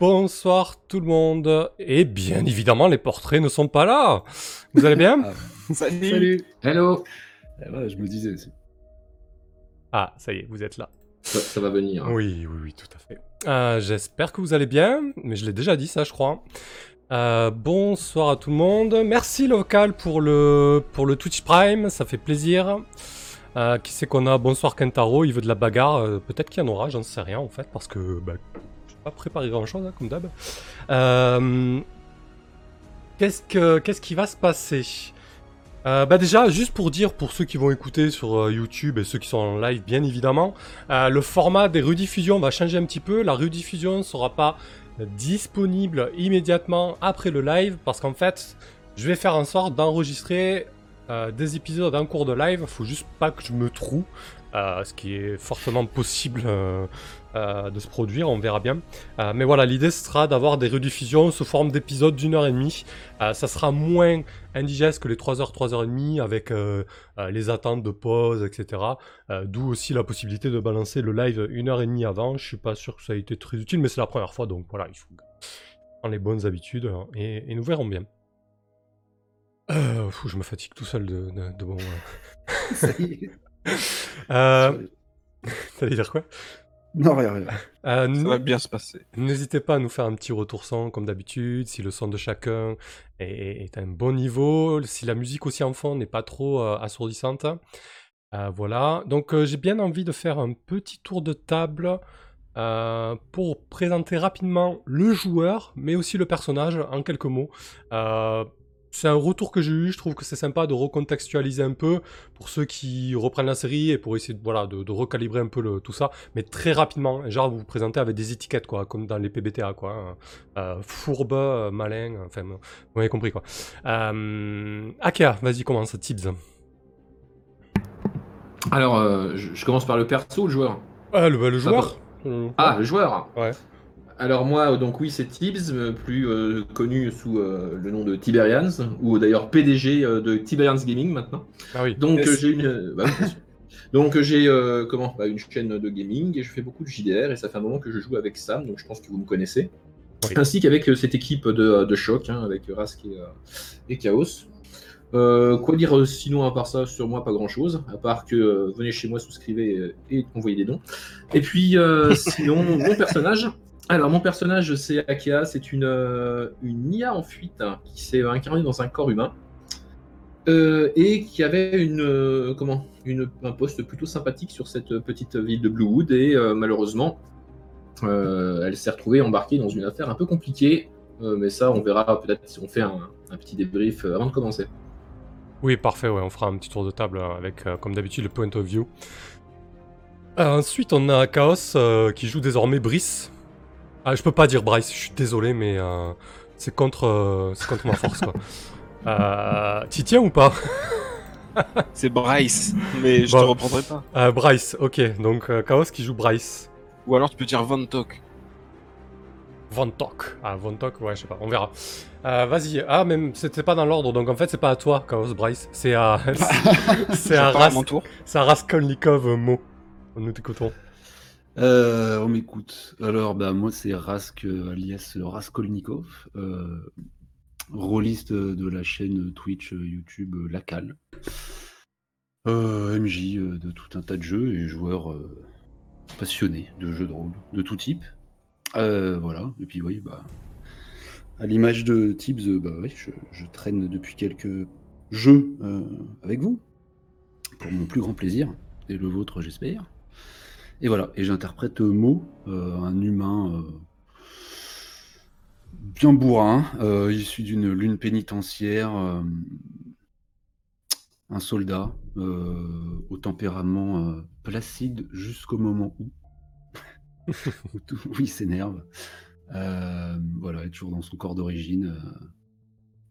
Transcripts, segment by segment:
bonsoir tout le monde. Et bien évidemment, les portraits ne sont pas là. Vous allez bien Ah, Salut. Salut. Hello. Eh je me disais. c'est- Ah, ça y est, vous êtes là. Ça, ça va venir. hein. Oui, oui, oui, tout à fait. Euh, J'espère que vous allez bien, mais je l'ai déjà dit ça, je crois. Euh, bonsoir à tout le monde. Merci local pour le, pour le Twitch Prime, ça fait plaisir. Euh, qui c'est qu'on a? Bonsoir Kentaro, il veut de la bagarre. Euh, Peut-être qu'il y en aura, j'en sais rien en fait, parce que bah, pas préparé grand chose, comme d'hab. Euh, Qu'est-ce que qu'est-ce qui va se passer? Euh, Bah déjà, juste pour dire pour ceux qui vont écouter sur euh, YouTube et ceux qui sont en live, bien évidemment, le format des rediffusions va changer un petit peu. La rediffusion ne sera pas disponible immédiatement après le live parce qu'en fait, je vais faire en sorte d'enregistrer des épisodes en cours de live. Faut juste pas que je me trouve, euh, ce qui est fortement possible euh, de se produire. On verra bien. Euh, mais voilà, l'idée sera d'avoir des rediffusions sous forme d'épisodes d'une heure et demie. Euh, ça sera moins indigeste que les 3 heures, 3 heures et demie avec les attentes de pause, etc. D'où aussi la possibilité de balancer le live une heure et demie avant. Je suis pas sûr que ça a été très utile, mais c'est la première fois, donc voilà, il faut prendre les bonnes habitudes hein, et, et nous verrons bien. Fou, je me fatigue tout seul de, de, de bon. Ça y est. T'allais dire quoi? Non, rien, rien. Euh, Ça nous- va bien se passer. N'hésitez pas à nous faire un petit retour son comme d'habitude, si le son de chacun est, est à un bon niveau, si la musique aussi en fond n'est pas trop euh, assourdissante. Euh, voilà, donc euh, j'ai bien envie de faire un petit tour de table euh, pour présenter rapidement le joueur, mais aussi le personnage en quelques mots. C'est un retour que j'ai eu, je trouve que c'est sympa de recontextualiser un peu pour ceux qui reprennent la série et pour essayer de, voilà, de, de recalibrer un peu le, tout ça, mais très rapidement, genre vous vous présentez avec des étiquettes, quoi, comme dans les PBTA, quoi. hein. Euh, fourbe, euh, malin, enfin, vous m'avez compris, quoi. Euh, Akea, vas-y, commence, Tibbs. Alors, euh, je, je commence par le perso ou le joueur? Ah, le, le Ça joueur Ah, le joueur Ouais. Alors moi, donc oui, c'est Tibbs, euh, plus euh, connu sous euh, le nom de Tiberians, ou d'ailleurs PDG euh, de Tiberians Gaming maintenant. Ah oui. Donc Yes. j'ai une, bah donc j'ai euh, comment bah, une chaîne de gaming et je fais beaucoup de JDR et ça fait un moment que je joue avec Sam, donc je pense que vous me connaissez, Oui. ainsi qu'avec euh, cette équipe de, de choc hein, avec Rask et, euh, et Chaos. Euh, quoi dire euh, sinon à part ça sur moi pas grand chose à part que euh, venez chez moi souscrivez euh, et envoyez des dons et puis euh, sinon mon personnage alors mon personnage c'est Akea c'est une euh, une IA en fuite hein, qui s'est incarnée dans un corps humain euh, et qui avait une euh, comment un poste plutôt sympathique sur cette petite ville de Bluewood et euh, malheureusement elle s'est retrouvée embarquée dans une affaire un peu compliquée mais ça on verra peut-être si on fait un, un petit débrief avant de commencer. Oui, parfait, ouais, on fera un petit tour de table euh, avec, comme d'habitude, le point of view. Ensuite, on a Chaos qui joue désormais Brice. Ah, je peux pas dire Bryce, je suis désolé, mais euh, c'est contre, euh, c'est contre ma force, quoi. Euh, T'y tiens ou pas? C'est Bryce, mais je Bon. te reprendrai pas. Euh, Bryce, ok, donc euh, Chaos qui joue Bryce. Ou alors tu peux dire Van Tok. Vontok. Ah, Vontok, ouais, je sais pas, on verra. Euh, Vas-y, ah, même, c'était pas dans l'ordre, donc en fait, c'est pas à toi, Chaos Bryce, c'est à. c'est à, Je pars à Ras- mon tour. c'est à Raskolnikov, euh, Mo. Nous t'écoutons. Euh, on m'écoute. Alors, bah, moi, c'est Rask, euh, alias Raskolnikov, euh, rôliste de la chaîne Twitch, euh, YouTube La Cale. MJ de tout un tas de jeux et joueur passionné de jeux de rôle de tout type. Voilà, et puis oui, bah, à l'image de Tibbs, bah, je, traîne depuis quelques jeux avec vous, pour mon plus grand plaisir, et le vôtre, j'espère. Et voilà, et j'interprète Mo, euh, un humain euh, bien bourrin, euh, issu d'une lune pénitentiaire, un soldat au tempérament placide jusqu'au moment où, où, il s'énerve. Voilà, est toujours dans son corps d'origine, euh,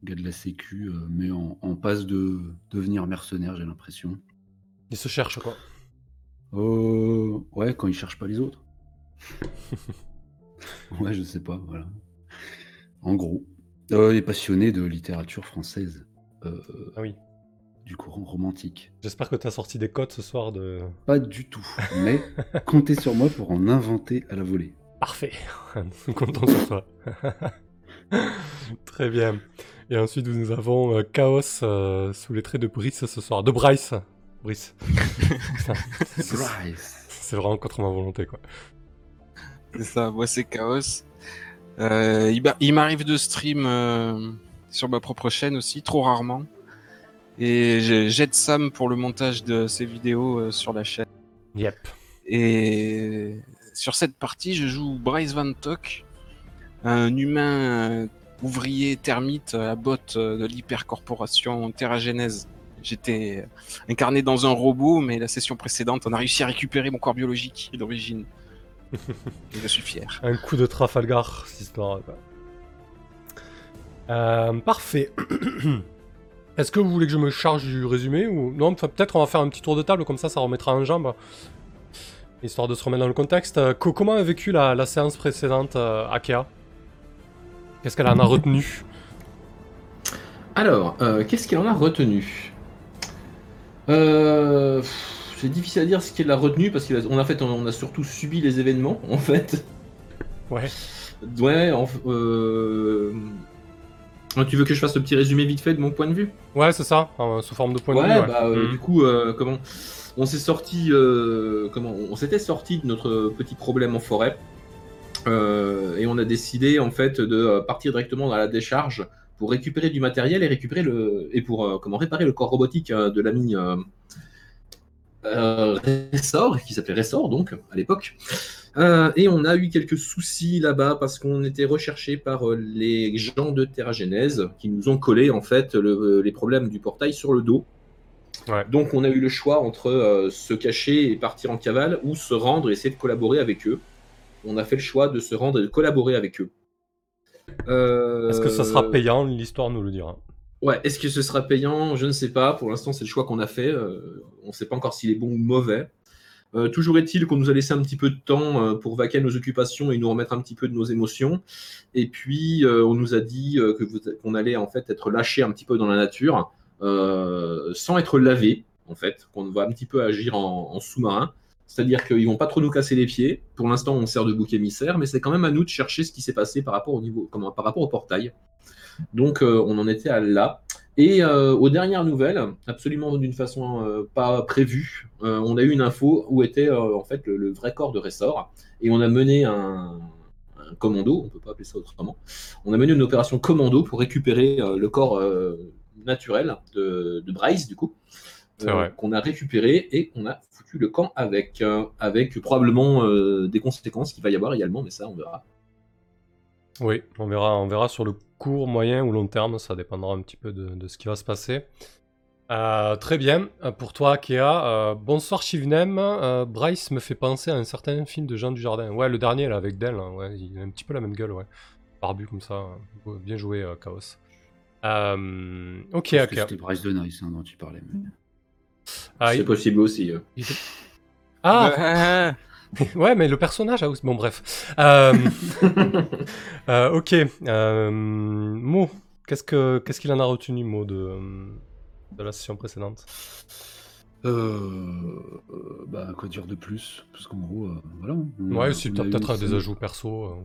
gars de la sécu, mais en passe de devenir mercenaire, j'ai l'impression. Il se cherche, quoi. Euh, ouais, quand il cherche pas les autres. ouais, je sais pas, voilà. En gros, euh, il est passionné de littérature française, euh, Ah oui. du courant romantique. J'espère que t'as sorti des codes ce soir de. Pas du tout, mais comptez sur moi pour en inventer à la volée. Parfait. Content sur toi. Très bien. Et ensuite, nous avons euh, Chaos euh, sous les traits de Brice ce soir. De Bryce. Brice. C'est- vraiment contre ma volonté, quoi. C'est ça, moi c'est Chaos. Euh, il m'a- il m'arrive de stream euh, sur ma propre chaîne aussi, trop rarement. Et j'ai- j'aide Sam pour le montage de ses vidéos euh, sur la chaîne. Yep. Et sur cette partie, je joue Bryce Van Tok, un humain euh, ouvrier termite à la botte euh, de l'hypercorporation Terragenèse. J'étais incarné dans un robot, mais la session précédente, on a réussi à récupérer mon corps biologique d'origine. Et je suis fier. Un coup de Trafalgar, cette histoire. Euh, parfait. Est-ce que vous voulez que je me charge du résumé ou? Non enfin, Peut-être on va faire un petit tour de table comme ça, ça remettra en jambe, histoire de se remettre dans le contexte. Euh, co- comment a vécu la, la séance précédente, euh, Akea? Qu'est-ce qu'elle en a retenu? Alors, euh, qu'est-ce qu'elle en a retenu? Euh, C'est difficile à dire ce qu'elle a retenu parce qu'on a, fait, on a surtout subi les événements en fait. Ouais. Ouais, en- euh, Tu veux que je fasse le petit résumé vite fait de mon point de vue? Ouais, c'est ça, euh, sous forme de point de vue. ouais. bah euh, Mhm. du coup, euh, comment on s'est sorti, euh, comment on s'était sorti de notre petit problème en forêt euh, et on a décidé en fait de partir directement dans la décharge pour récupérer du matériel et récupérer le et pour euh, comment réparer le corps robotique euh, de l'ami euh, Ressort qui s'appelait Ressort donc à l'époque. Et on a eu quelques soucis là-bas parce qu'on était recherché par les gens de Terragenèse qui nous ont collé en fait le- les problèmes du portail sur le dos. Ouais. Donc on a eu le choix entre euh, se cacher et partir en cavale ou se rendre et essayer de collaborer avec eux. On a fait le choix de se rendre et de collaborer avec eux. Euh, Est-ce que ça sera payant L'histoire nous le dira. Ouais, est-ce que ce sera payant? Je ne sais pas. Pour l'instant, c'est le choix qu'on a fait. Euh, on ne sait pas encore s'il est bon ou mauvais. Euh, toujours est-il qu'on nous a laissé un petit peu de temps euh, pour vaquer à nos occupations et nous remettre un petit peu de nos émotions. Et puis, on nous a dit que qu'on allait en fait être lâché un petit peu dans la nature, sans être lavé, en fait, qu'on va un petit peu agir en, en sous-marin. C'est-à-dire qu'ils vont pas trop nous casser les pieds. Pour l'instant, on sert de bouc émissaire, mais c'est quand même à nous de chercher ce qui s'est passé par rapport au niveau, comment, par rapport au portail. Donc, euh, on en était à là. Et euh, aux dernières nouvelles, absolument d'une façon euh, pas prévue, on a eu une info où était en fait le, vrai corps de Ressort. Et on a mené un, commando, on peut pas appeler ça autrement. On a mené une opération commando pour récupérer le corps naturel de Bryce, du coup. Vrai. qu'on a récupéré et on a foutu le camp avec, euh, avec probablement euh, des conséquences qu'il va y avoir également, mais ça on verra. Oui, on verra, on verra sur le court, moyen ou long terme, ça dépendra un petit peu de, de ce qui va se passer. Euh, très bien, Euh, pour toi Akea, euh, bonsoir Shivnem, Euh, Bryce me fait penser à un certain film de Jean Dujardin. Ouais, le dernier là avec Dell, hein, ouais, il a un petit peu la même gueule, ouais. Barbu comme ça, euh, bien joué euh, Chaos. Euh, ok, Akea. C'était Bryce de Nice hein, dont tu parlais. mais- Ah, C'est il- possible aussi. euh. il Ah, Ah, ouais, mais le personnage a aussi. Bon, bref. Euh, euh, ok. Euh, Mo, qu'est-ce que qu'est-ce qu'il en a retenu, Mo, de, de la session précédente? Euh, bah, quoi dire de plus? Parce qu'en gros, euh, voilà. Ouais, eu peut-être des ajouts perso.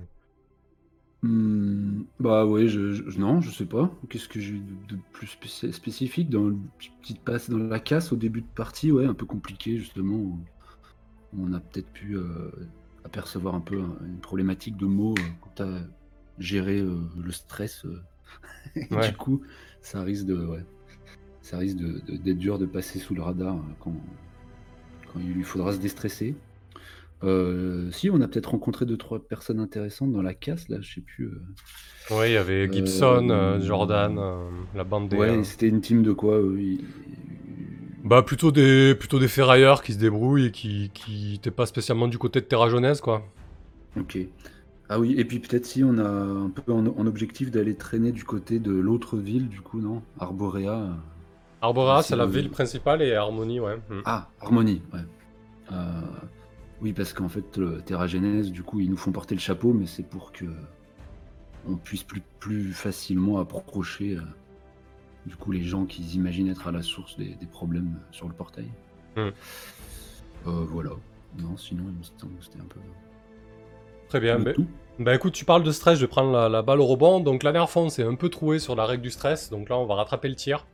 Hmm, bah ouais, je, je- non, je sais pas. Qu'est-ce que j'ai eu de, de plus spéci- spécifique dans le petite passe dans la casse au début de partie, ouais, un peu compliqué justement. Où on a peut-être pu euh, apercevoir un peu hein, une problématique de mots euh, quand t'as géré euh, le stress. euh. Et Ouais. Du coup, ça risque de, ouais, ça risque de- de- d'être dur de passer sous le radar euh, quand, quand il lui faudra se déstresser. Euh, si, on a peut-être rencontré deux trois personnes intéressantes dans la casse là, je sais plus. euh. Ouais, il y avait Gibson, euh, Jordan, euh, la bande des. Ouais, c'était une team de quoi Bah, plutôt des, plutôt des ferrailleurs qui se débrouillent et qui qui étaient pas spécialement du côté de Terra Jeunesse, quoi. Ok. Ah oui, et puis peut-être si on a un peu en, en objectif d'aller traîner du côté de l'autre ville, du coup, non? Arborea. Si c'est la ville principale et Harmonie, ouais. Hmm. Ah, Harmonie, ouais. Euh, oui, parce qu'en fait, le Terra Genèse, du coup, ils nous font porter le chapeau, mais c'est pour que on puisse plus, plus facilement approcher, euh, du coup, les gens qui imaginent être à la source des, des problèmes sur le portail. Hmm. Euh, voilà. Non, sinon, c'était un peu. Très bien. Tout. ben, écoute, tu parles de stress, je vais prendre la, la balle au rebond. Donc la dernière fois, on s'est un peu troué sur la règle du stress. Donc là, on va rattraper le tir.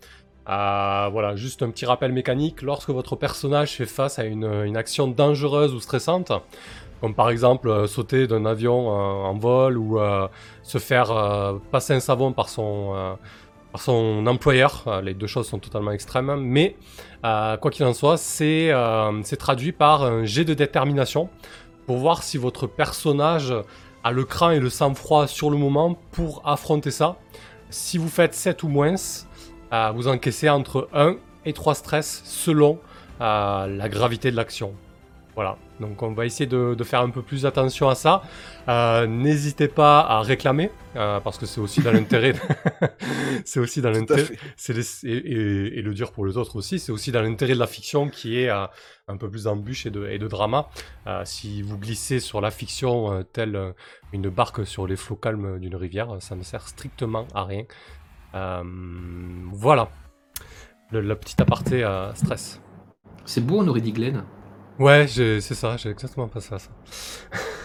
Voilà, juste un petit rappel mécanique. Lorsque votre personnage fait face à une, action dangereuse ou stressante, comme par exemple euh, sauter d'un avion euh, en vol ou euh, se faire passer un savon par son, par son employeur, les deux choses sont totalement extrêmes, mais quoi qu'il en soit, c'est traduit par un jet de détermination pour voir si votre personnage a le cran et le sang-froid sur le moment pour affronter ça. Si vous faites 7 ou moins, euh, vous encaissez entre 1 et 3 stress selon euh, la gravité de l'action. Voilà, donc on va essayer de, de faire un peu plus attention à ça. Euh, N'hésitez pas à réclamer, euh, parce que c'est aussi dans l'intérêt. c'est aussi dans l'intérêt. et, et- et le dire pour les autres aussi, c'est aussi dans l'intérêt de la fiction qui est euh, un peu plus d'embûches et de, et de drama. Euh, si vous glissez sur la fiction euh, telle euh, une barque sur les flots calmes d'une rivière, ça ne sert strictement à rien. Euh, voilà. Le, la petite aparté à stress. C'est beau, on aurait dit Glenn. Ouais, c'est ça, j'ai exactement pensé à ça.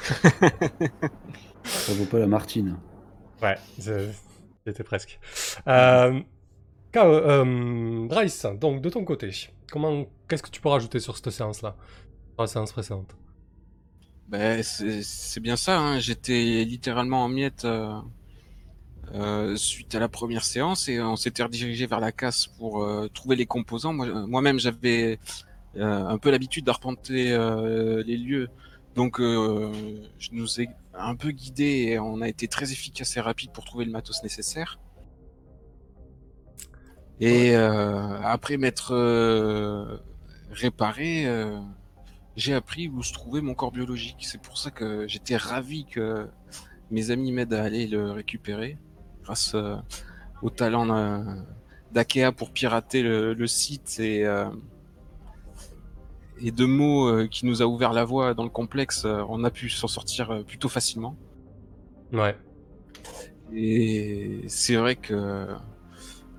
Ça vaut pas la Martine. Ouais, c'était presque. Euh, K.O., euh, Bryce, donc de ton côté, comment, qu'est-ce que tu peux rajouter sur cette séance-là? Sur la séance précédente Ben, c'est c'est bien ça, hein. j'étais littéralement en miettes euh, euh, suite à la première séance et on s'était redirigé vers la casse pour euh, trouver les composants. Moi- euh, Moi-même, j'avais un peu l'habitude d'arpenter les lieux, donc je nous ai un peu guidés et on a été très efficace et rapide pour trouver le matos nécessaire. Et après m'être réparé, j'ai appris où se trouvait mon corps biologique. C'est pour ça que j'étais ravi que mes amis m'aident à aller le récupérer, grâce euh, au talent euh, d'Akea pour pirater le, le site et, euh, et de mots qui nous a ouvert la voie dans le complexe. on a pu s'en sortir plutôt facilement. Ouais. Et c'est vrai que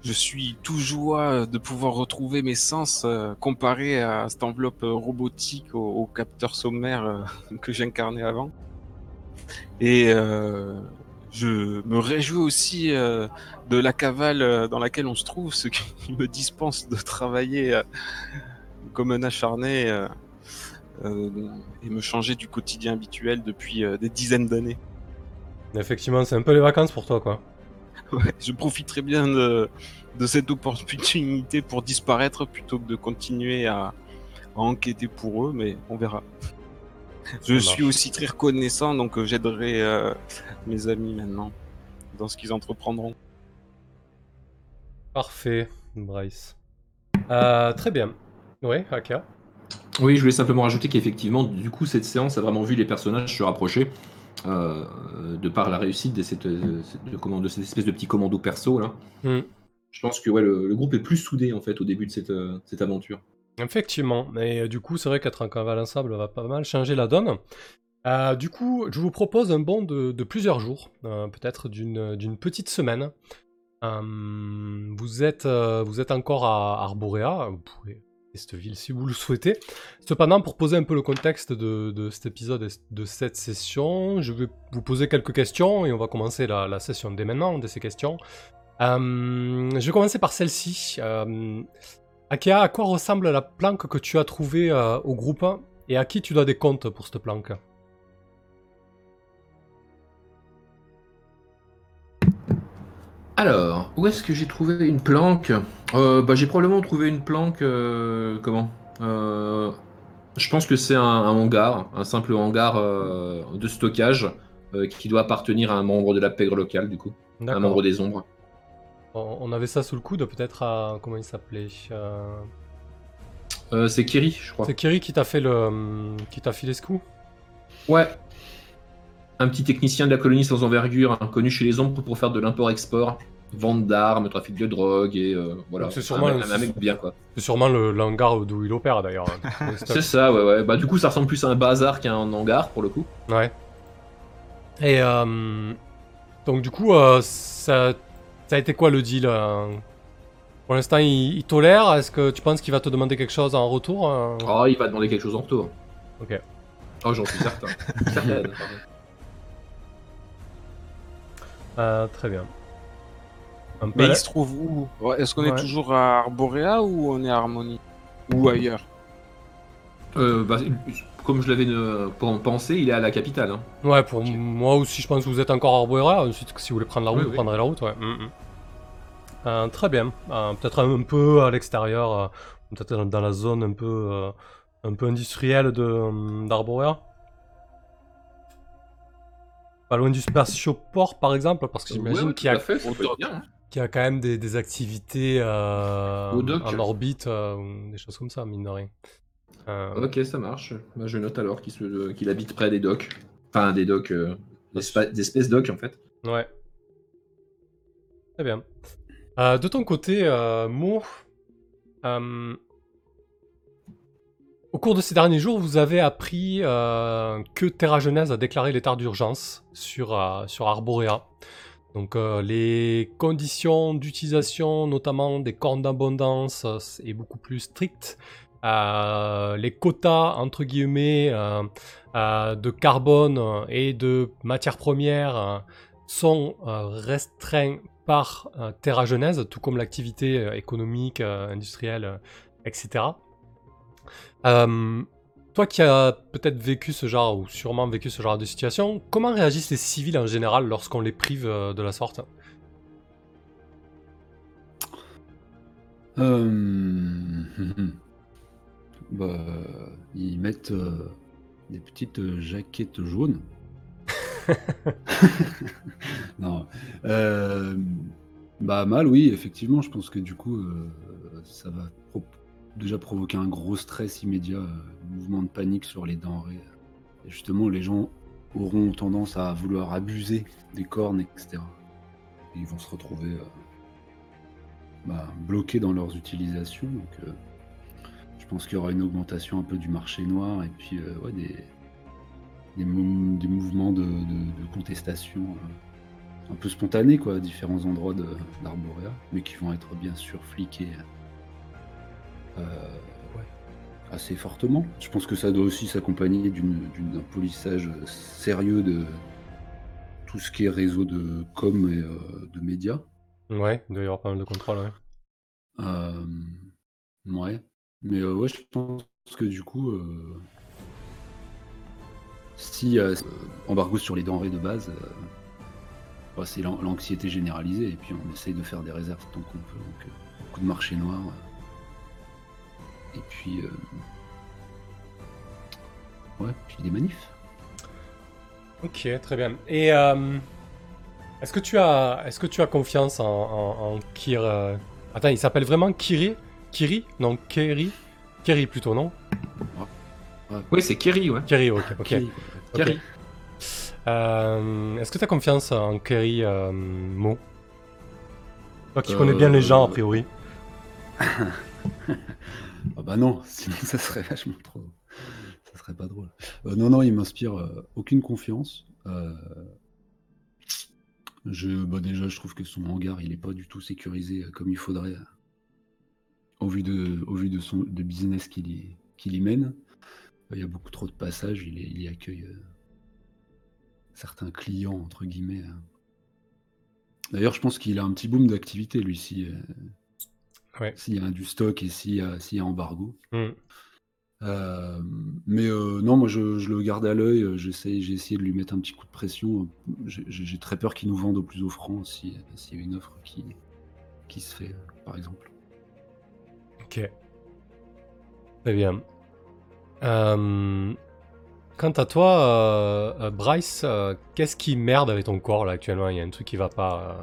je suis tout joie de pouvoir retrouver mes sens euh, comparé à cette enveloppe robotique au, au capteur sommaire euh, que j'incarnais avant. Et euh, je me réjouis aussi euh, de la cavale euh, dans laquelle on se trouve, ce qui me dispense de travailler euh, comme un acharné euh, et me changer du quotidien habituel depuis des dizaines d'années. Effectivement, c'est un peu les vacances pour toi, quoi. Ouais, je profiterai bien de, de cette opportunité pour disparaître plutôt que de continuer à, à enquêter pour eux, mais on verra. Je suis aussi très reconnaissant, donc euh, j'aiderai euh, mes amis maintenant dans ce qu'ils entreprendront. Parfait, Bryce. Euh, très bien. Ouais, Aka. Oui, je voulais simplement rajouter qu'effectivement, du coup, cette séance a vraiment vu les personnages se rapprocher euh, de par la réussite de cette, de, comment- de cette espèce de petit commando perso là. Hmm. Je pense que ouais, le, le groupe est plus soudé en fait au début de cette, euh, cette aventure. Effectivement, mais euh, du coup, c'est vrai qu'être un cavale ensemble va pas mal changer la donne. Euh, du coup, je vous propose un bond de, de plusieurs jours, euh, peut-être d'une petite semaine. Vous, êtes, vous êtes encore à Arborea, vous pouvez cette ville si vous le souhaitez. Cependant, pour poser un peu le contexte de, de cet épisode et de cette session, je vais vous poser quelques questions et on va commencer la, la session dès maintenant, dès ces questions. Je vais commencer par celle-ci. Akea, à quoi ressemble la planque que tu as trouvée euh, au groupe et à qui tu dois des comptes pour cette planque? Alors, où est-ce que j'ai trouvé une planque? Euh, bah, J'ai probablement trouvé une planque. euh, comment? Je pense que c'est un, un hangar, un simple hangar de stockage qui doit appartenir à un membre de la pègre locale, du coup. Un membre des ombres. On avait ça sous le coude, peut-être à. Comment il s'appelait Euh, Euh, c'est Kiri, je crois. C'est Kiri qui t'a fait le. hum, qui t'a filé ce coup? Ouais. Un petit technicien de la colonie sans envergure, hein, connu chez les ombres pour faire de l'import-export, vente d'armes, trafic de drogue et euh, voilà. C'est sûrement un, un- un mec bien quoi. C'est sûrement le hangar d'où il opère d'ailleurs. hein. C'est ça, ouais, ouais. Bah du coup, ça ressemble plus à un bazar qu'à un hangar pour le coup. Ouais. Et euh, donc du coup, euh, ça, ça a été quoi le deal euh Pour l'instant, il, tolère. Est-ce que tu penses qu'il va te demander quelque chose en retour Ah, oh, il va demander quelque chose en retour. Ok. Oh, j'en suis certain. Euh, très bien. Un Mais il se trouve où? Est-ce qu'on est toujours à Arborea ou on est à Harmonie? Ou ailleurs? Euh, bah, comme je l'avais euh, pen- pensé, il est à la capitale. hein. Ouais, pour moi aussi, je pense que vous êtes encore à. Ensuite, si vous voulez prendre la route, Oui, vous oui. prendrez la route, ouais. Mm, mm. Euh, très bien. Euh, Peut-être un peu à l'extérieur, euh, peut-être dans la zone un peu, euh, un peu industrielle de, d'Arborea. Pas loin du spatioport, par exemple, parce que j'imagine Ouais, ouais, qu'il y, a- fait, hein. a quand même des, des activités euh, en orbite, euh, des choses comme ça, mine de rien. Euh, Ok, ça marche. Bah, je note alors qu'il se- qu'il habite près des docks. Enfin, des docks, euh, des, espèces docks en fait. Ouais. Très bien. Euh, de ton côté, euh, Mo, euh, au cours de ces derniers jours, vous avez appris euh, que Terra Genèse a déclaré l'état d'urgence sur, euh, sur Arborea. Donc euh, les conditions d'utilisation, notamment des cornes d'abondance, euh, est beaucoup plus strictes. Euh, les quotas, entre guillemets, euh, euh, de carbone et de matières premières sont restreints par Terra Genèse, tout comme l'activité économique, industrielle, etc. Toi qui as peut-être vécu ce genre, ou sûrement vécu ce genre de situation, comment réagissent les civils en général lorsqu'on les prive de la sorte? Euh, bah, ils mettent euh, des petites euh, jaquettes jaunes. non. Euh, bah mal, oui, effectivement. Je pense que du coup, euh, ça va pro- déjà provoquer un gros stress immédiat, euh, mouvement de panique sur les denrées. Et justement, les gens auront tendance à vouloir abuser des cornes, etc. Et ils vont se retrouver bah, bloqués dans leurs utilisations. Donc, je pense qu'il y aura une augmentation un peu du marché noir et puis euh, ouais, des, des, mou- des mouvements de, de- de contestation euh, un peu spontanés quoi, à différents endroits d'Arborea, mais qui vont être bien sûr fliqués euh, ouais, assez fortement. Je pense que ça doit aussi s'accompagner d'un polissage sérieux de tout ce qui est réseau de com et de médias. Ouais, il doit y avoir pas mal de contrôle, ouais. Ouais. Mais euh, ouais, je pense que du coup, euh, si euh, embargo sur les denrées de base, euh, bah, c'est l'an- l'anxiété généralisée. Et puis on essaye de faire des réserves tant qu'on peut. Donc, beaucoup de marché noir. et puis. ouais, puis des manifs. Ok, très bien. Et est-ce que tu as, est-ce que tu as confiance en, en, Kir Attends, il s'appelle vraiment Kiri? Kiri Non, Keri Keri plutôt, non Oui, c'est Kerry, ouais. Keri, ok, ok. Kerry. Euh, est-ce que tu as confiance en Keri euh, Mo Toi qui Euh, connais bien les gens, a priori. Ah bah non, sinon ça serait vachement trop. Ça serait pas drôle. Euh, non, non, il m'inspire euh, aucune confiance. Euh, je, bah déjà, je trouve que son hangar, il est pas du tout sécurisé comme il faudrait au vu de, au vu de son de business qu'il y, y mène. Il y a beaucoup trop de passages. Il, il y accueille euh, certains clients entre guillemets. euh. D'ailleurs, je pense qu'il a un petit boom d'activité lui si. euh, Ouais. s'il y a du stock et s'il y y a embargo. Euh, mais euh, non, moi je, je le garde à l'œil. euh, J'essaie, j'ai essayé de lui mettre un petit coup de pression. J'ai très peur qu'il nous vende au plus offrant si- s'il y a une offre qui, qui se fait, euh, par exemple. Ok. Très bien. Euh, quant à toi, euh, euh, Bryce, qu'est-ce qui merde avec ton corps là actuellement? Il y a un truc qui va pas.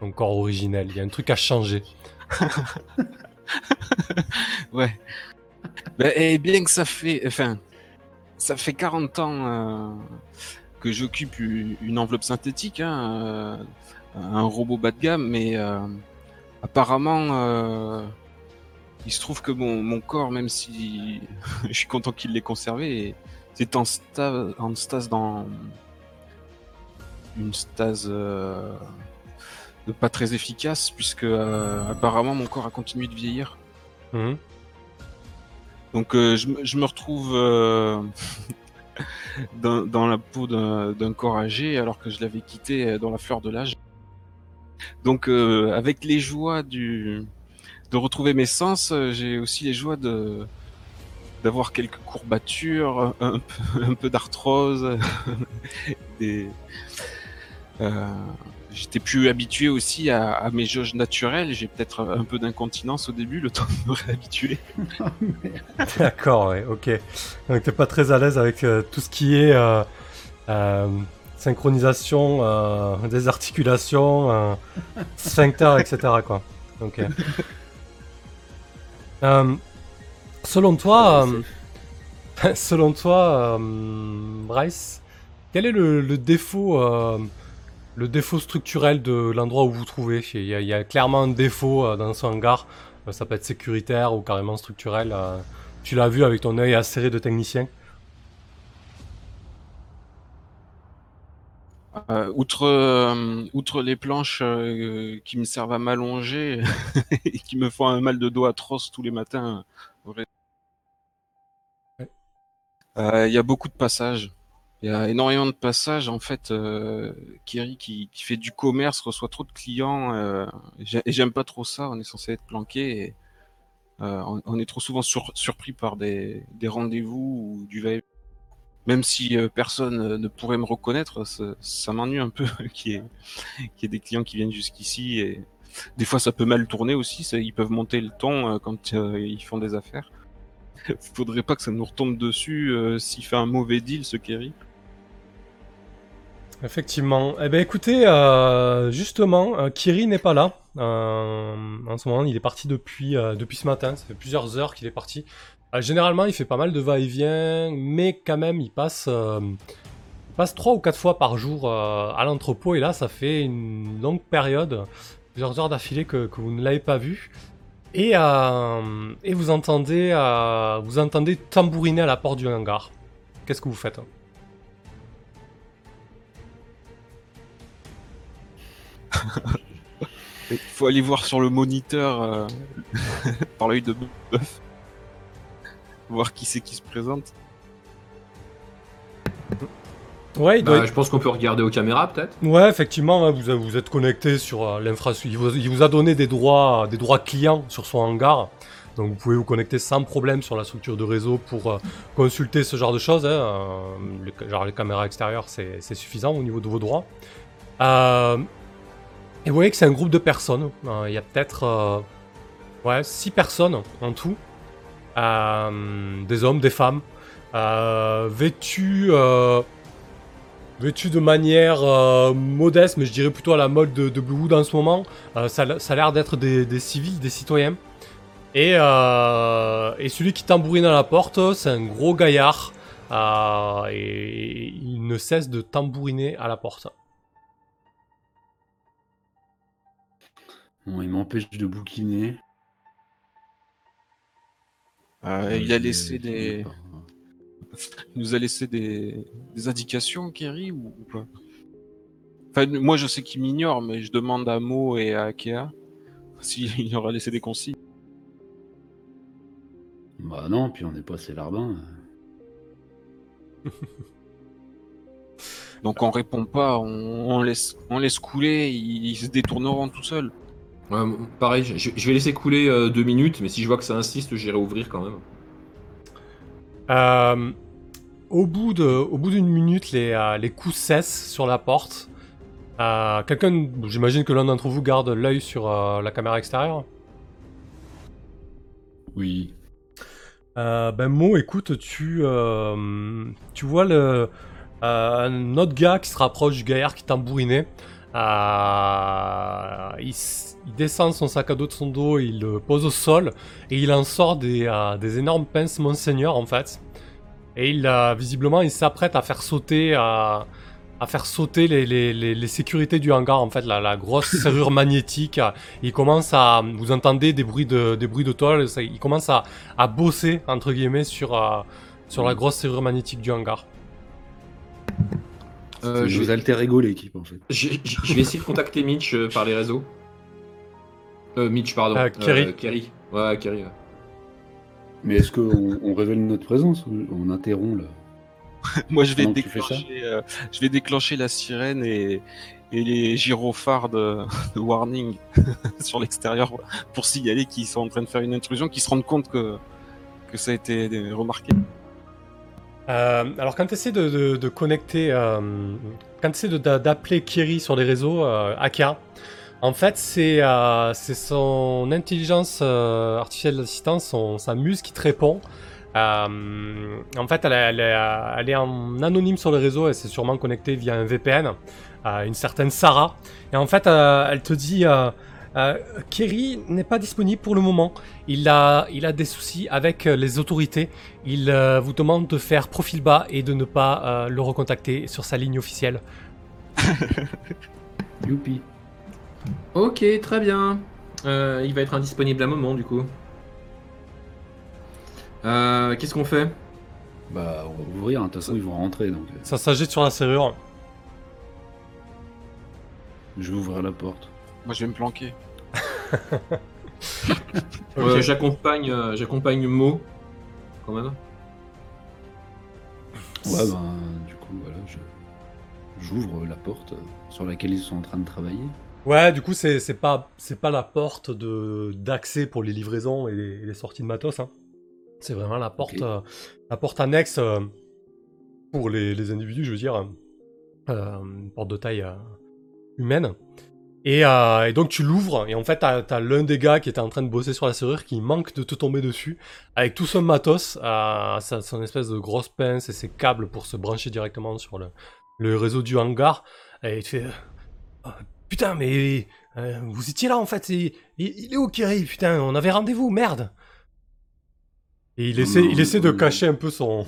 ton corps originel, il y a un truc à changer. Ouais. Ben, et bien que ça fait, enfin, ça fait 40 ans que j'occupe une enveloppe synthétique, hein, un robot bas de gamme, mais apparemment, il se trouve que mon, mon corps, même si je suis content qu'il l'ait conservé, c'est en, sta- en stase dans une stase euh, pas très efficace, puisque euh, apparemment mon corps a continué de vieillir. Mhm. Donc euh, je, me- je me retrouve dans, dans la peau d'un corps âgé alors que je l'avais quitté dans la fleur de l'âge. Donc avec les joies du de retrouver mes sens, euh, j'ai aussi les joies de d'avoir quelques courbatures, un peu, un peu d'arthrose, des euh, J'étais plus habitué aussi à, à mes jauges naturelles. J'ai peut-être un peu d'incontinence au début, le temps de me réhabituer. D'accord, ouais, ok. Donc t'es pas très à l'aise avec euh, tout ce qui est euh, synchronisation des articulations, sphincter, etc. Quoi. Ok. Euh, selon toi, euh, selon toi, euh, Bryce, quel est le, le défaut, euh, le défaut structurel de l'endroit où vous vous trouvez? Il y, a, il y a clairement un défaut euh, dans ce hangar. Euh, ça peut être sécuritaire ou carrément structurel. euh, tu l'as vu avec ton œil acéré de technicien? Euh, outre, euh, outre les planches euh, qui me servent à m'allonger et qui me font un mal de dos atroce tous les matins, il y a beaucoup de passages. Il y a énormément de passages. En fait, Kiri qui, fait du commerce reçoit trop de clients et j'ai- et j'aime pas trop ça. On est censé être planqué on, est trop souvent sur- surpris par des, des rendez-vous ou du va même si euh, personne euh, ne pourrait me reconnaître, ça, ça m'ennuie un peu qu'il y, ait- qu'il y ait des clients qui viennent jusqu'ici. Et des fois, ça peut mal tourner aussi. ça- ils peuvent monter le ton euh, quand euh, ils font des affaires. Faudrait pas que ça nous retombe dessus euh, s'il fait un mauvais deal, ce Kerry. Effectivement. Eh ben écoutez, euh, justement, Kiri n'est pas là. En ce moment, il est parti depuis, depuis ce matin. Ça fait plusieurs heures qu'il est parti. Euh, généralement, il fait pas mal de va-et-vient, mais quand même, il passe, euh, passe trois ou quatre fois par jour euh, à l'entrepôt. Et là, ça fait une longue période, plusieurs heures d'affilée que, que vous ne l'avez pas vu. Et, et vous entendez, vous entendez tambouriner à la porte du hangar. Qu'est-ce que vous faites? Il faut aller voir sur le moniteur par l'œil de bœuf. Voir qui c'est qui se présente. Ouais, doit Bah, je pense qu'on peut regarder aux caméras peut-être. Ouais, effectivement, hein, vous, vous êtes connecté sur euh, l'infrastructure. Il, vous- il vous a donné des droits, des droits clients sur son hangar. Donc vous pouvez vous connecter sans problème sur la structure de réseau pour euh, consulter ce genre de choses. hein, euh, les- genre les caméras extérieures, c'est suffisant au niveau de vos droits. Euh, et vous voyez que c'est un groupe de personnes. Euh, Il y a peut-être euh, ouais, six personnes en tout. Euh, des hommes, des femmes, euh, vêtus... euh, vêtu de manière modeste, mais je dirais plutôt à la mode de, de Bluewood en ce moment. Ça, ça a l'air d'être des, civils, des citoyens. Et, et celui qui tambourine à la porte, c'est un gros gaillard. et il ne cesse de tambouriner à la porte. Bon, il m'empêche de bouquiner. Euh, il a laissé des, il nous a laissé des, des indications, Kerry, ou, ou pas? Enfin, moi, je sais qu'il m'ignore, mais je demande à Mo et à Akea s'il aura laissé des consignes. Bah non, puis on n'est pas assez larbin. Donc on répond pas, on, on laisse, on laisse couler, ils, ils se détourneront tout seuls. Ouais, pareil, je, je vais laisser couler euh, deux minutes, mais si je vois que ça insiste, j'irai ouvrir quand même. Euh, au bout de, au bout d'une minute, les, euh, les coups cessent sur la porte. Euh, Quelqu'un, j'imagine que l'un d'entre vous garde l'œil sur euh, la caméra extérieure. Oui. Euh, ben Mo, écoute, tu, euh, tu vois le, euh, un autre gars qui se rapproche du gaillard qui tambourinait. Euh, il, descend son sac à dos de son dos, il le pose au sol et il en sort des, euh, des énormes pinces Monseigneur en fait. Et il euh, visiblement il s'apprête à faire sauter à, faire sauter les, les, les, les sécurités du hangar en fait la, la grosse serrure magnétique. Il commence à vous entendez des bruits de des bruits de ça- il commence à, à bosser entre guillemets sur sur la grosse serrure magnétique du hangar. Euh, je, vais, alter ego l'équipe en fait. je- je- je vais essayer de contacter Mitch euh, par les réseaux. Euh, Mitch, pardon. Euh, Kerry. Kerry. Ouais, Kerry. ouais. Mais est-ce qu'on on révèle notre présence ou on interrompt là Moi, je vais, Comment tu fais ça déclencher, euh, je vais déclencher la sirène et, et les gyrophares de, de warning sur l'extérieur pour signaler qu'ils sont en train de faire une intrusion, qu'ils se rendent compte que, que ça a été remarqué. Euh, alors quand tu essaies de, connecter, euh, quand tu essaies d'appeler Kiri sur les réseaux, euh, en fait c'est euh, son intelligence artificielle d'assistance, sa muse qui te répond. En fait elle, est- en anonyme sur les réseaux, elle s'est sûrement connectée via un VPN, euh, une certaine Sarah. Et en fait elle te dit... Euh, Kerry n'est pas disponible pour le moment. Il a, il a des soucis avec euh, les autorités. Il euh, vous demande de faire profil bas et de ne pas euh, le recontacter sur sa ligne officielle. Youpi. Ok, très bien. Euh, il va être indisponible à un moment du coup. Euh, Qu'est-ce qu'on fait? Bah, on va ouvrir, hein, de toute façon, ils vont rentrer, donc Ça s'agite sur la serrure. je vais ouvrir la porte. Moi, je vais me planquer. Euh. J'accompagne euh, j'accompagne Mo, quand même. Ouais, ben, du coup, voilà, je- j'ouvre la porte euh, sur laquelle ils sont en train de travailler. Ouais, du coup, c'est c'est pas, c'est pas la porte de d'accès pour les livraisons et les, et les sorties de matos. Hein. C'est vraiment la porte, euh, la porte annexe euh, pour les, les individus, je veux dire, euh, une porte de taille euh, humaine. Et, euh, et donc tu l'ouvres et en fait t'as as, l'un des gars qui était en train de bosser sur la serrure qui manque de te tomber dessus avec tout son matos, euh, sa- son espèce de grosse pince et ses câbles pour se brancher directement sur le, le réseau du hangar. Et il te fait euh, Putain, mais euh, vous étiez là en fait. Il, il- il est où Kerry Putain, on avait rendez-vous, merde. Et il essaie, il essaie de cacher un peu son,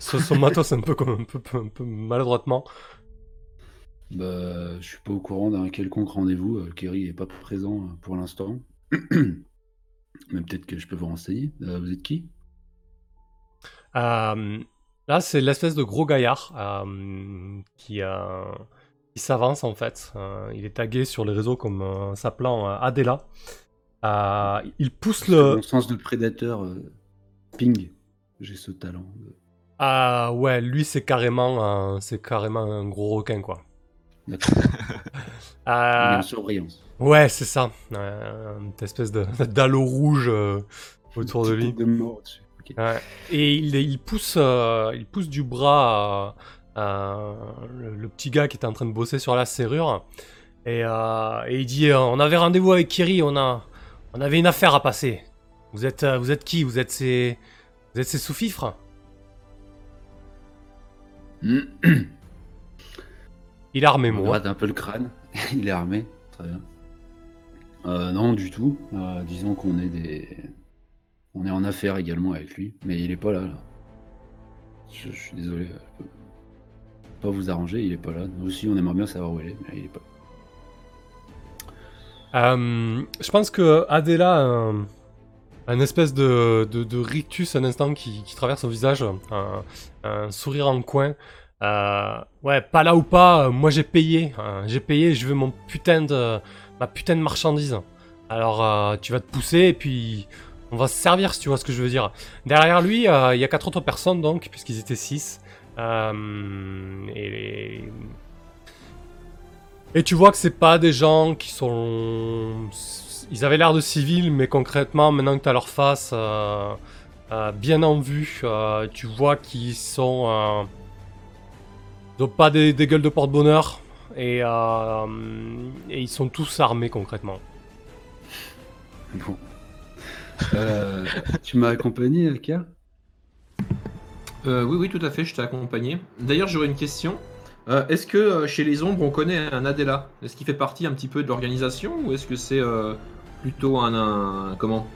son, son matos un peu comme un peu, un peu maladroitement. Bah, je suis pas au courant d'un quelconque rendez-vous. euh, Kerry est pas présent euh, pour l'instant. Mais peut-être que je peux vous renseigner. Euh, vous êtes qui? Là, c'est l'espèce de gros gaillard qui, qui s'avance en fait. Il est tagué sur les réseaux comme s'appelant Adela. Il pousse le. Mon sens de prédateur, ping. J'ai ce talent. Ah ouais, lui c'est carrément, c'est carrément un gros requin quoi. Euh. Ouais, c'est ça. Euh, une espèce de d'halo rouge euh, autour de lui. de mort. Ouais. Et il, il pousse, euh, il pousse du bras le, le petit gars qui était en train de bosser sur la serrure. Et, et il dit On avait rendez-vous avec Kiri, on, a, on avait une affaire à passer. Vous êtes, vous êtes qui? Vous êtes ses, vous êtes ses sous-fifres? Il est armé, moi. gratte un peu le crâne. Il est armé. Très bien. Euh, non, du tout. Euh, disons qu'on est des. On est en affaire également avec lui. Mais il est pas là. là. Je, je suis désolé. euh, Je peux pas vous arranger. Il est pas là. Nous aussi, on aimerait bien savoir où il est. Mais il est pas Euh, je pense que Adela a un, un espèce de, de, de rictus un instant qui, qui traverse son visage, un, un sourire en coin. Euh, ouais, pas là ou pas, euh, moi j'ai payé. hein, j'ai payé, je veux mon putain de, ma putain de marchandise. Alors euh, tu vas te pousser et puis on va se servir si tu vois ce que je veux dire. Derrière lui, il y a quatre autres personnes donc, puisqu'ils étaient six. Euh, et, et tu vois que c'est pas des gens qui sont. Ils avaient l'air de civils, mais concrètement, maintenant que t'as leur face bien en vue, tu vois qu'ils sont. Ont pas des, des gueules de porte-bonheur. Et, euh, et ils sont tous armés concrètement. Bon. Euh, tu m'as accompagné, Aka Euh, oui, oui, tout à fait, je t'ai accompagné. D'ailleurs, j'aurais une question. Euh, est-ce que euh, chez les ombres, on connaît un Adela? Est-ce qu'il fait partie un petit peu de l'organisation ou est-ce que c'est euh, plutôt un, un- comment?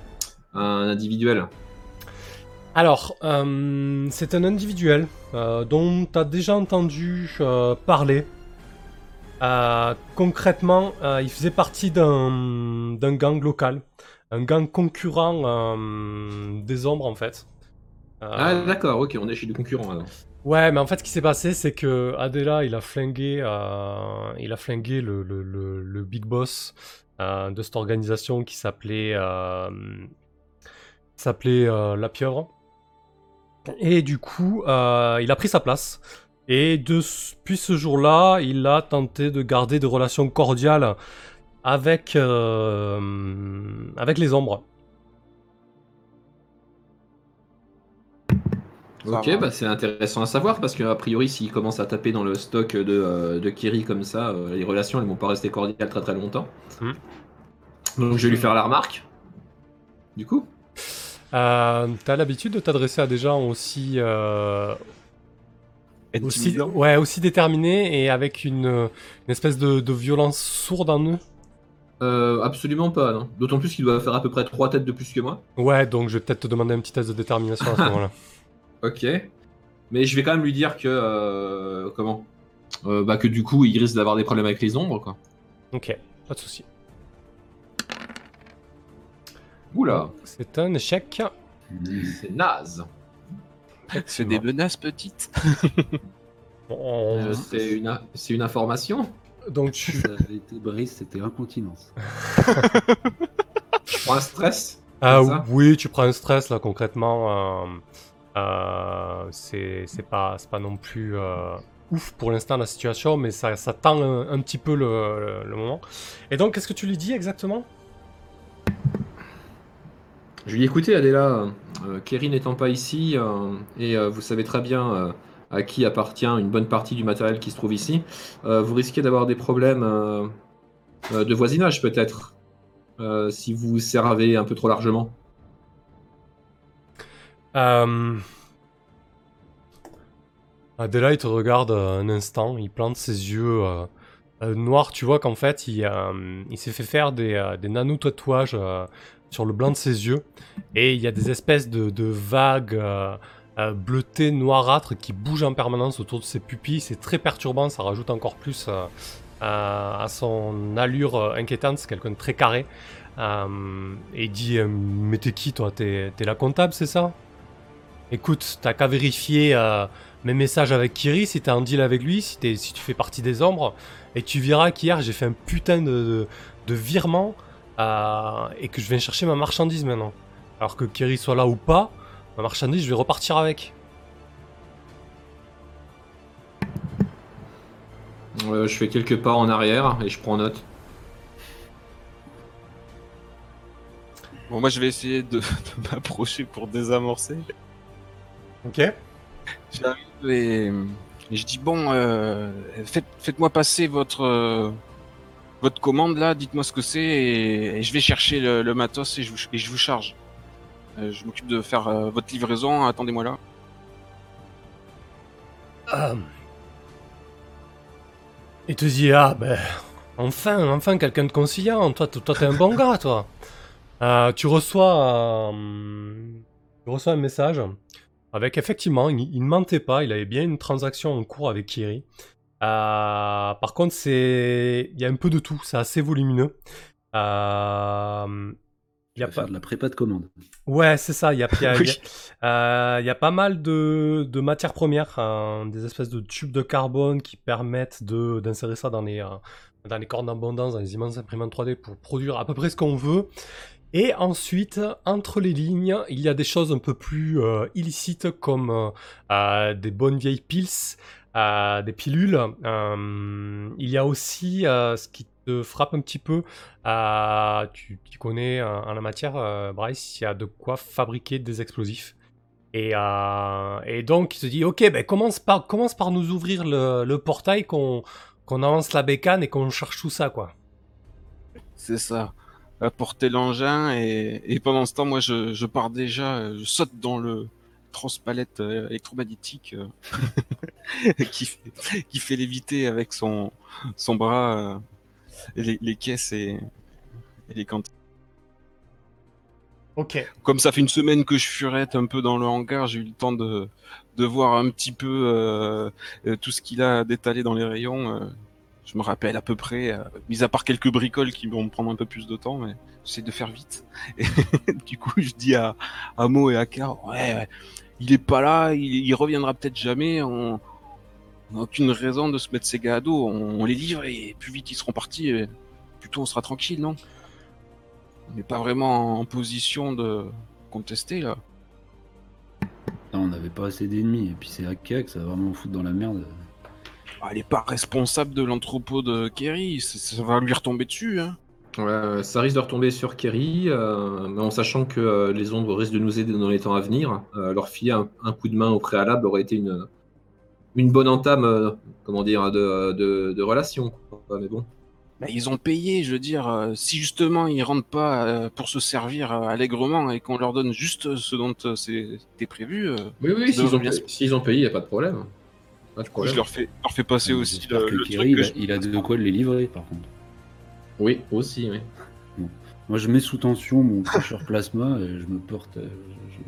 Un individuel? Alors, euh, c'est un individuel euh, dont tu as déjà entendu euh, parler. Concrètement, il faisait partie d'un d'un gang local, un gang concurrent des ombres en fait. Ah, d'accord, ok, on est chez des concurrents alors. Ouais, mais en fait, ce qui s'est passé, c'est que Adela, il a flingué, il a flingué le, le, le, le big boss de cette organisation qui s'appelait s'appelait La Pieuvre. Et du coup, euh, il a pris sa place. Et depuis ce jour-là, il a tenté de garder des relations cordiales avec, euh, avec les ombres. Ok, bah c'est intéressant à savoir parce qu'a priori, s'il commence à taper dans le stock de, euh, de Kiri comme ça, euh, les relations elles vont pas rester cordiales très très longtemps. Hmm. Donc je vais lui faire la remarque. Du coup, Euh, T'as l'habitude de t'adresser à des gens aussi, euh, aussi, ouais, aussi déterminés et avec une, une espèce de, de violence sourde en eux? Euh, absolument pas. non. D'autant plus qu'il doit faire à peu près trois têtes de plus que moi. Ouais, donc je vais peut-être te demander un petit test de détermination à ce moment-là. Ok. Mais je vais quand même lui dire que euh, comment? Bah que du coup, il risque d'avoir des problèmes avec les ombres, quoi. Ok, pas de souci. Oula, C'est un échec. c'est naze. C'est des menaces petites. Euh, c'est une, c'est une information. Donc tu, Ça avait été Brice, c'était incontinence. Je prends un stress. Ah ça oui, tu prends un stress là concrètement. euh, euh, c'est c'est pas, c'est pas non plus euh, ouf pour l'instant la situation, mais ça, ça tend un, un petit peu le, le- le moment. Et donc, qu'est-ce que tu lui dis exactement? Je lui ai écouté, Adela. Euh, Kerry n'étant pas ici, euh, et euh, vous savez très bien à qui appartient une bonne partie du matériel qui se trouve ici, vous risquez d'avoir des problèmes de voisinage peut-être, si vous servez un peu trop largement. Adela, il te regarde un instant, il plante ses yeux noirs. Tu vois qu'en fait, il, il s'est fait faire des, des nano-tatouages sur le blanc de ses yeux. Et il y a des espèces de, vagues euh, euh, bleutées, noirâtres qui bougent en permanence autour de ses pupilles. C'est très perturbant, ça rajoute encore plus euh, à, son allure inquiétante. C'est quelqu'un de très carré. Et il dit Mais t'es qui toi? T'es la comptable, c'est ça? Écoute, t'as qu'à vérifier mes messages avec Kiri, si t'es en deal avec lui, si, tu fais partie des ombres, et tu verras qu'hier j'ai fait un putain de virement euh, et que je viens chercher ma marchandise maintenant. Alors que Kiri soit là ou pas, ma marchandise je vais repartir avec. Euh, je fais quelques pas en arrière et je prends note. Bon, moi, je vais essayer de, de m'approcher pour désamorcer. Ok J'arrive et, et je dis bon, euh, faites, faites-moi passer votre euh, votre commande là, dites-moi ce que c'est et, et je vais chercher le, le matos et je vous, et je vous charge. Euh, je m'occupe de faire euh, votre livraison. Attendez-moi là. Euh. Il te dit ah ben enfin enfin quelqu'un de conciliant toi toi t'es un bon gars toi Euh, tu reçois euh, tu reçois un message avec effectivement il, il ne mentait pas il avait bien une transaction en cours avec Kiri par contre c'est il y a un peu de tout c'est assez volumineux Euh, il y a pas de la prépa de commande. Ouais, c'est ça. Il y a, il y a- Oui. il y a- euh, il y a pas mal de, de matières premières, hein, des espèces de tubes de carbone qui permettent de d'insérer ça dans les, euh, dans les cordes d'abondance, dans les immenses imprimantes 3D pour produire à peu près ce qu'on veut. Et ensuite, entre les lignes, il y a des choses un peu plus euh, illicites comme euh, euh, des bonnes vieilles pils, euh, des pilules. Euh, il y a aussi euh, ce qui te frappe un petit peu. euh, tu, tu connais euh, en la matière, euh, Bryce, il y a de quoi fabriquer des explosifs. Et, euh, et donc, il se dit, ok, ben commence par, commence par nous ouvrir le, le portail, qu'on avance la bécane et qu'on cherche tout ça, quoi. C'est ça. Apporter l'engin et, et pendant ce temps, moi, je, je pars déjà, je saute dans le transpalette électromagnétique qui, fait, qui fait léviter avec son, son bras euh, les, les caisses et, et les cantines. Ok. Comme ça fait une semaine que je furette un peu dans le hangar, j'ai eu le temps de, de voir un petit peu euh, tout ce qu'il a d'étalé dans les rayons. euh, je me rappelle à peu près, euh, mis à part quelques bricoles qui vont me prendre un peu plus de temps, mais j'essaie de faire vite. Et du coup, je dis à, à Mo et à Car, ouais, ouais, il est pas là, il, il reviendra peut-être jamais, on on n'a aucune raison de se mettre ces gars à dos, on, on les livre et plus vite ils seront partis, et plus tôt on sera tranquille, non? On n'est pas vraiment en position de contester là. On on n'avait pas assez d'ennemis. Et puis c'est Akea que ça va vraiment foutre dans la merde. Ah, elle est pas responsable de l'entrepôt de Kerry, ça, ça va lui retomber dessus. Hein. Ouais, ça risque de retomber sur Kerry, euh, mais en sachant que euh, les ombres risquent de nous aider dans les temps à venir. Euh, leur filer un, un coup de main au préalable aurait été une, une bonne entame, euh, comment dire, de, de, de relation. quoi. Mais bon. Bah, ils ont payé, je veux dire, euh, si justement ils rentrent pas euh, pour se servir euh, allègrement et qu'on leur donne juste ce dont euh, c'était prévu, euh, Oui, oui, Ça s'ils ont, bien s'ils ont payé, il n'y a pas de problème. Pas de problème. je leur fais, leur fais passer aussi J'espère le, que le truc que il, a, je- il a de quoi les livrer, par contre. Oui, aussi, oui. Moi, je mets sous tension mon cracheur plasma et je me porte. euh,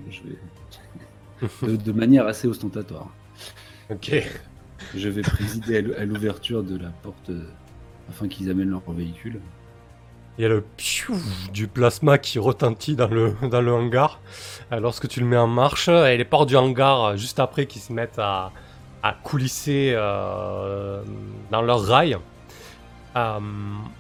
je, je- je vais... de, de manière assez ostentatoire. Ok. Je vais présider à l'ou- à l'ouverture de la porte euh, afin qu'ils amènent leur véhicule. Il y a le piou du plasma qui retentit dans le, dans le hangar euh, lorsque tu le mets en marche et les portes du hangar euh, juste après qui se mettent à, à coulisser euh, dans leur rail. Euh,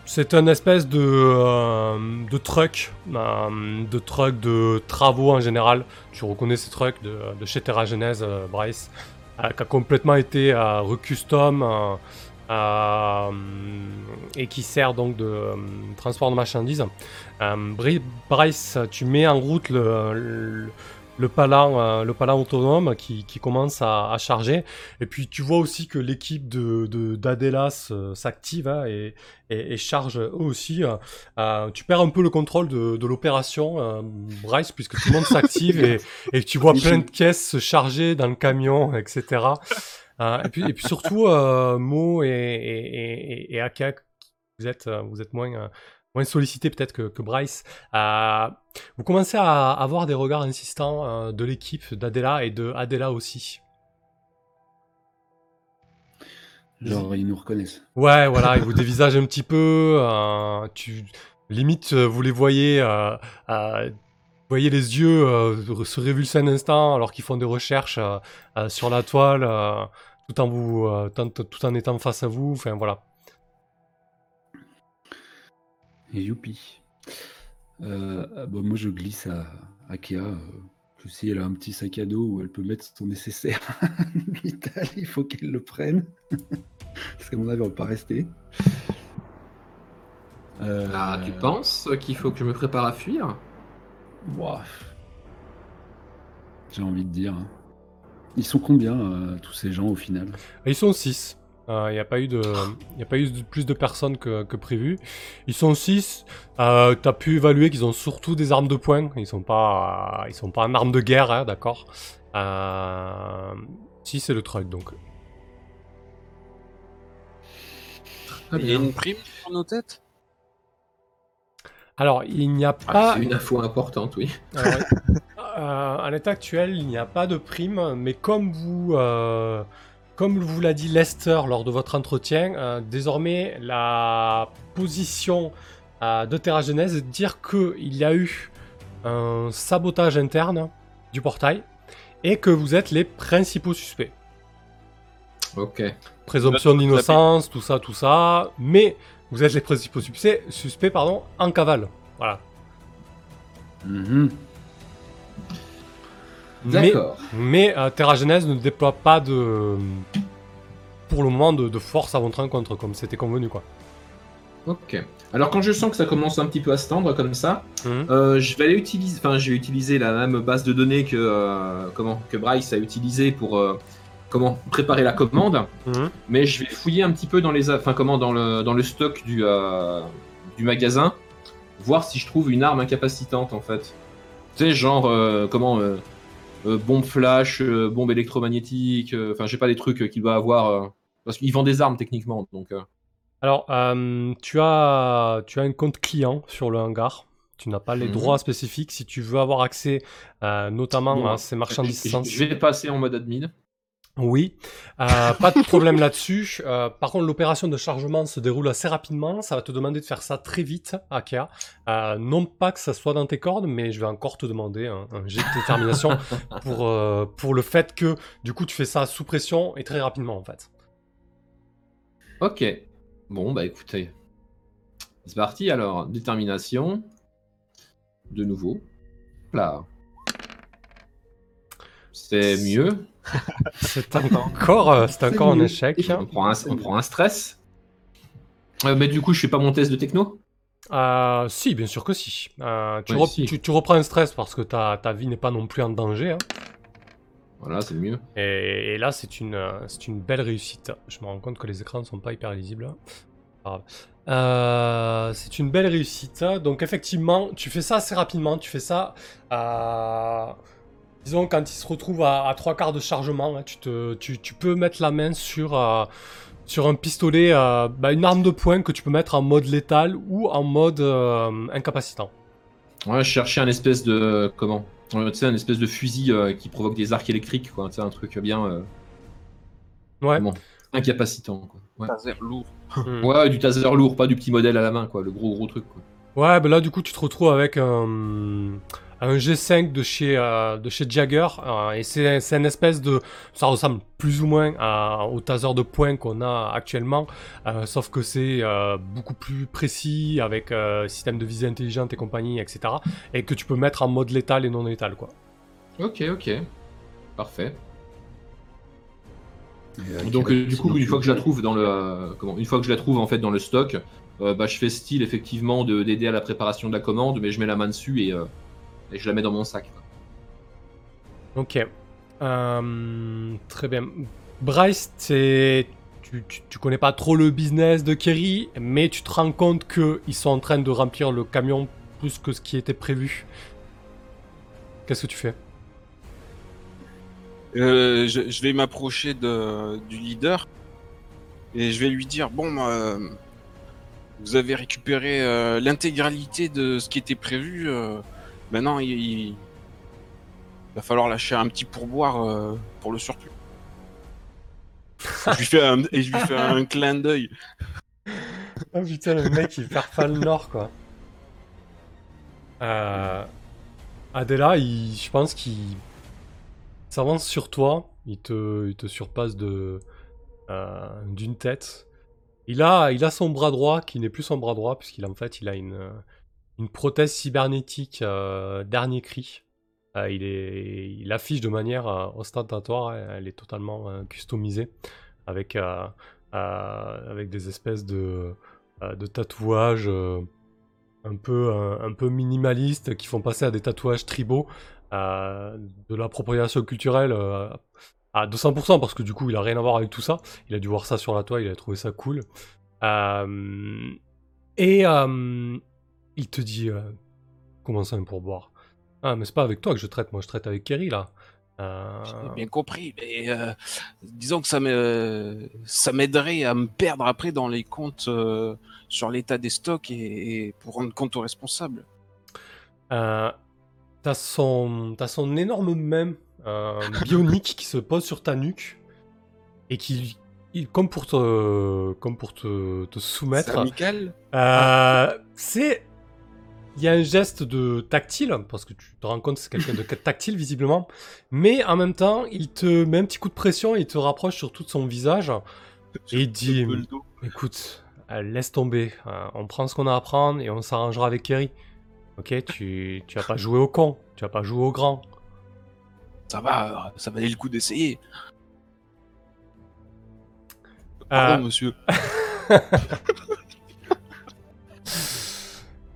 c'est un espèce de, euh, de truck, euh, de truck de travaux en général. Tu reconnais ces trucks de, de chez Terra Genèse, euh, Bryce, euh, qui a complètement été euh, recustom. euh, et qui sert donc de transport de marchandises. Bryce, tu mets en route le, le palan, euh, le palan autonome qui, qui commence à, à charger. Et puis tu vois aussi que l'équipe de, de- d'Adelas euh, s'active hein, et, et, et charge eux aussi. euh, tu perds un peu le contrôle de, de l'opération, euh, Bryce, puisque tout le monde s'active et, et tu vois plein de caisses se charger dans le camion, etc. Euh, et, puis, et puis surtout, euh, Mo et, et, et, et Aka, vous êtes, vous êtes moins, euh, moins sollicités peut-être que, que Bryce. Euh, vous commencez à avoir des regards insistants euh, de l'équipe d'Adela et de Adela aussi. Genre, ils nous reconnaissent. Ouais, voilà, ils vous dévisagent un petit peu. euh, tu, limite, euh, vous les voyez, euh, euh, vous voyez les yeux euh, se révulser un instant alors qu'ils font des recherches euh, euh, sur la toile, euh, tout en vous, euh, tout en étant face à vous. Enfin voilà. Youpi. Euh, bah, moi, je glisse à Akea. Euh, que si elle a un petit sac à dos où elle peut mettre son nécessaire vital, il faut qu'elle le prenne. Parce qu'à mon avis, on va pas rester. Euh, Ah, tu penses qu'il faut que je me prépare à fuir? Ouah. J'ai envie de dire. hein. Ils sont combien, euh, tous ces gens, au final? Ils sont 6. Il n'y a pas eu, de, y a pas eu de- plus de personnes que, que prévu. Ils sont 6. Euh, tu as pu évaluer qu'ils ont surtout des armes de poing. Ils sont pas, ils sont pas en armes de guerre, hein, d'accord euh, Si, c'est le truc, donc. Il y a une prime sur nos têtes? Alors, il n'y a Ah, pas... c'est une info importante, oui. Alors, euh, à l'état actuel, il n'y a pas de prime, mais comme vous, euh, comme vous l'a dit Lester lors de votre entretien, euh, désormais la position euh, de Terra Genèse est de dire qu'il y a eu un sabotage interne du portail et que vous êtes les principaux suspects. Ok. Présomption d'innocence, tout ça, tout ça, mais vous êtes les principaux suspects, suspects pardon, en cavale. Voilà. Mhm. Mais- euh, Terra Genèse ne déploie pas de. Pour le moment, de, de force à votre rencontre, comme c'était convenu, quoi. Ok. Alors quand je sens que ça commence un petit peu à se tendre comme ça, Mhm. euh, je vais aller utiliser, enfin je vais utiliser la même base de données que euh, comment que Bryce a utilisé pour comment préparer la commande, Mhm. mais je vais fouiller un petit peu dans les, enfin comment dans le dans le stock du du magasin, voir si je trouve une arme incapacitante en fait. Tu sais genre comment bombe flash, euh, bombe électromagnétique, euh, enfin j'ai pas des trucs euh, qu'il doit avoir euh, parce qu'il vend des armes techniquement donc. euh, Alors, euh, tu, as, tu as un compte client sur le hangar. Tu n'as pas les Mhm. droits spécifiques si tu veux avoir accès euh, notamment Bon, à ces marchandises je, je- je vais passer en mode admin. Oui, Euh, pas de problème là-dessus. Euh, par contre, l'opération de chargement se déroule assez rapidement. Ça va te demander de faire ça très vite, Akea. Euh, non pas que ça soit dans tes cordes, mais je vais encore te demander un, un jet de détermination pour, pour le fait que, du coup, tu fais ça sous pression et très rapidement, en fait. Ok. Bon, bah écoutez. C'est parti alors. Détermination. De nouveau. Là. C'est mieux. C'est encore, euh, c'est encore un échec. On prend un, on prend un stress. Euh, mais du coup, je fais pas mon test de techno? Euh, si, bien sûr que si. Euh, tu, Ouais, rep- si. tu- tu reprends un stress parce que ta, ta vie n'est pas non plus en danger. hein. Voilà, c'est mieux. Et, et là, c'est une, euh, c'est une belle réussite. Je me rends compte que les écrans ne sont pas hyper lisibles. hein. Euh, c'est une belle réussite. Donc, effectivement, tu fais ça assez rapidement. Tu fais ça, à- disons, quand il se retrouve à, à trois quarts de chargement. hein, tu, te, tu, tu peux mettre la main sur, euh, sur un pistolet, euh, bah, une arme de poing que tu peux mettre en mode létal ou en mode euh, incapacitant. Ouais, je cherchais un espèce de. Comment Euh, Tu sais, un espèce de fusil euh, qui provoque des arcs électriques, quoi. Tu sais, un truc bien. euh, Ouais. comment Incapacitant, quoi. Ouais. Taser lourd. Hmm. Ouais, du taser lourd, pas du petit modèle à la main, quoi. Le gros gros truc, quoi. Ouais, bah là du coup tu te retrouves avec un, un G5 de chez, euh, de chez Jagger euh, et c'est c'est une espèce de... Ça ressemble plus ou moins à- au taser de poing qu'on a actuellement, euh, sauf que c'est euh, beaucoup plus précis avec euh, système de visée intelligente et compagnie, etc. Et que tu peux mettre en mode létal et non létal quoi. Ok, ok. Parfait. Donc du coup, une fois que je la trouve dans le comment, une fois que je la trouve en fait dans le stock, euh, bah je fais style effectivement de d'aider à la préparation de la commande, mais je mets la main dessus et, euh, et je la mets dans mon sac. Ok. Euh, très bien. Bryce, t'es- tu, tu, tu connais pas trop le business de Kerry, mais tu te rends compte qu'ils sont en train de remplir le camion plus que ce qui était prévu. Qu'est-ce que tu fais? Euh, je, je vais m'approcher de- du leader et je vais lui dire bon, euh, vous avez récupéré euh, l'intégralité de ce qui était prévu. Maintenant, il, il va falloir lâcher un petit pourboire euh, pour le surplus. je lui fais un, et je lui fais un clin d'œil. Oh putain, le mec il perd pas le nord quoi. Euh, Adela, je pense qu'il s'avance sur toi. Il te, il te surpasse de euh, d'une tête. Il a, il a son bras droit qui n'est plus son bras droit puisqu'il en fait il a une, une prothèse cybernétique euh, dernier cri. Euh, il, est, il affiche de manière euh, ostentatoire. Elle est totalement customisée avec avec des espèces de de tatouages un peu un, peu minimalistes qui font passer à des tatouages tribaux euh, de l'appropriation culturelle à 200% parce que du coup il a rien à voir avec tout ça il a dû voir ça sur la toile il a trouvé ça cool et il te dit euh, comment ça un pourboire ah mais c'est pas avec toi que je traite moi je traite avec Kerry là. Euh, J'ai bien compris, mais euh, disons que ça me- ça m'aiderait à me perdre après dans les comptes euh, sur l'état des stocks et, et pour rendre compte aux responsables. Euh, t'as son, t'as son énorme euh, bionique qui se pose sur ta nuque et qui, il- comme pour te, comme pour te, te C'est soumettre, amical? euh, c'est, il y a un geste de tactile parce que tu te rends compte que c'est quelqu'un de tactile visiblement, mais en même temps il te met un petit coup de pression et il te rapproche sur tout son visage et il dit. Écoute, euh, laisse tomber. euh, on prend ce qu'on a à prendre et on s'arrangera avec Kerry. Ok, tu, tu vas pas jouer au con, tu vas pas jouer au grand. Ça va, ça valait le coup d'essayer. Euh, Pardon, monsieur.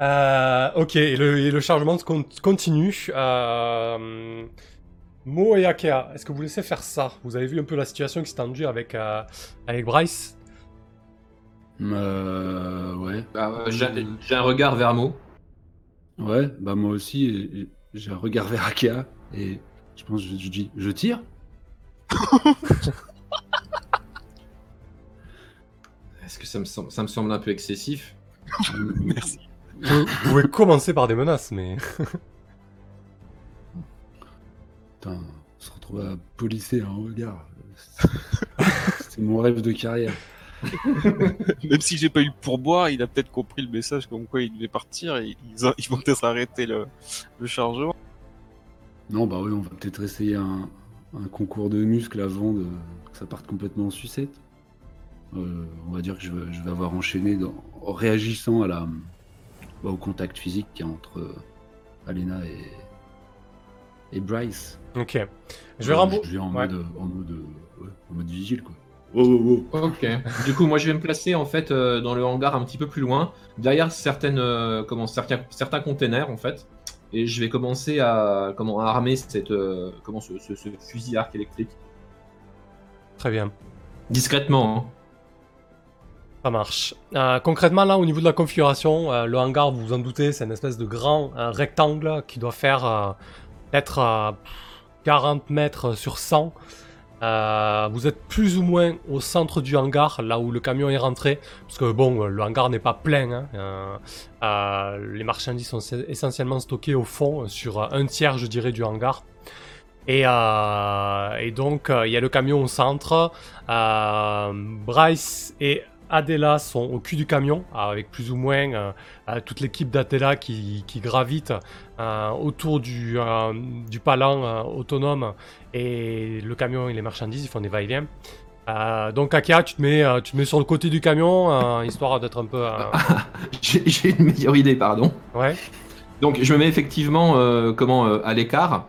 euh, ok, et le, et le chargement continue. Euh, Mo et Akea, est-ce que vous laissez faire ça? Vous avez vu un peu la situation qui s'est tendue avec, euh, avec Bryce? Euh, ouais. Bah, euh, j'ai un regard vers Mo. Ouais, bah moi aussi, j'ai un regard vers Akea et je pense que je, je dis je tire. Est-ce que ça me, semble, ça me semble un peu excessif? Merci. Vous, vous pouvez commencer par des menaces, mais... Putain, se retrouver à polisser un regard. C'est mon rêve de carrière. Même si j'ai pas eu le pourboire, il a peut-être compris le message comme quoi il devait partir et ils, vont peut-être arrêter le, le chargement. Non, bah oui, on va peut-être essayer un, un concours de muscles avant de, que ça parte complètement en sucette. Euh, on va dire que je vais, je vais avoir enchaîné dans- en réagissant à la, bah, au contact physique qu'il y a entre euh, Alena et, et Bryce. Ok. Je vais Euh, rembourser. Je vais en Ouais. mode, en mode, euh, ouais, en mode vigile quoi. Oh, oh, oh. Ok. Du coup, moi, je vais me placer en fait euh, dans le hangar un petit peu plus loin, derrière certaines, euh, comment, certains, certains containers en fait, et je vais commencer à, comment, à armer cette, euh, comment, ce, ce- ce fusil arc électrique Très bien. discrètement. hein. Ça marche. Euh, concrètement, là, au niveau de la configuration, euh, le hangar, vous vous en doutez, c'est une espèce de grand euh, rectangle qui doit faire peut-être euh, 40 mètres sur 100. Euh, vous êtes plus ou moins au centre du hangar, là où le camion est rentré, parce que bon, le hangar n'est pas plein. hein. Les marchandises sont essentiellement stockées au fond, sur un tiers, je dirais, du hangar. Et, donc, il y a le camion au centre. Bryce et Adela sont au cul du camion, avec plus ou moins euh, euh, toute l'équipe d'Adela qui, qui gravite euh, autour du, euh, du palan autonome et le camion et les marchandises, ils font des va-et-vient. Donc Akia, tu te, mets, tu te mets sur le côté du camion, histoire d'être un peu... euh, J'ai une meilleure idée, pardon. Ouais, Donc, je me mets effectivement comment, à l'écart.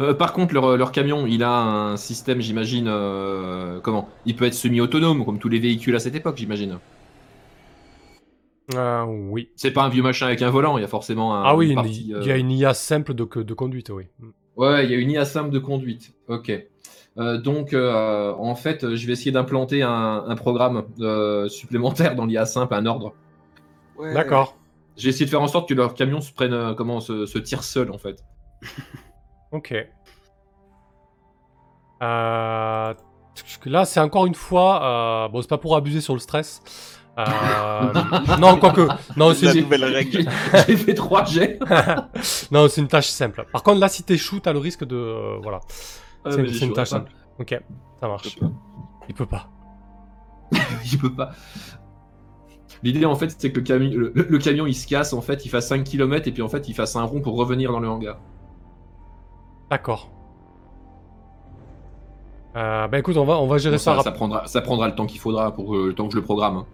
Euh, par contre, leur, leur camion, il a un système, j'imagine, euh, comment? Il peut être semi-autonome, comme tous les véhicules à cette époque, j'imagine. Euh, oui. C'est pas un vieux machin avec un volant, il y a forcément un. Ah oui, partie, il euh, y a une IA simple de, de conduite, oui. Ouais, il y a une IA simple de conduite. Ok. Euh, donc, euh, en fait, je vais essayer d'implanter un, un programme euh, supplémentaire dans l'IA simple, un ordre. Ouais. D'accord. J'ai essayé de faire en sorte que leur camion se prenne, euh, comment, se, se tire seul, en fait. Ok. Euh, là, c'est encore une fois. euh, bon, c'est pas pour abuser sur le stress. Euh, non, quoique. Non, c'est nouvelle règle. J'ai fait trois jets. non, c'est une tâche simple. Par contre, là, si t'échoues, t'as le risque de. voilà. Ah, c'est une tâche pas. simple. Ok, ça marche. Il peut pas. Il peut pas. L'idée en fait c'est que le, cami- le, le camion il se casse en fait, il fasse 5 km et puis en fait il fasse un rond pour revenir dans le hangar. D'accord. Euh, bah écoute, on va, on va gérer Bon, ça. ça, prendra, ça prendra le temps qu'il faudra pour euh, le temps que je le programme. hein.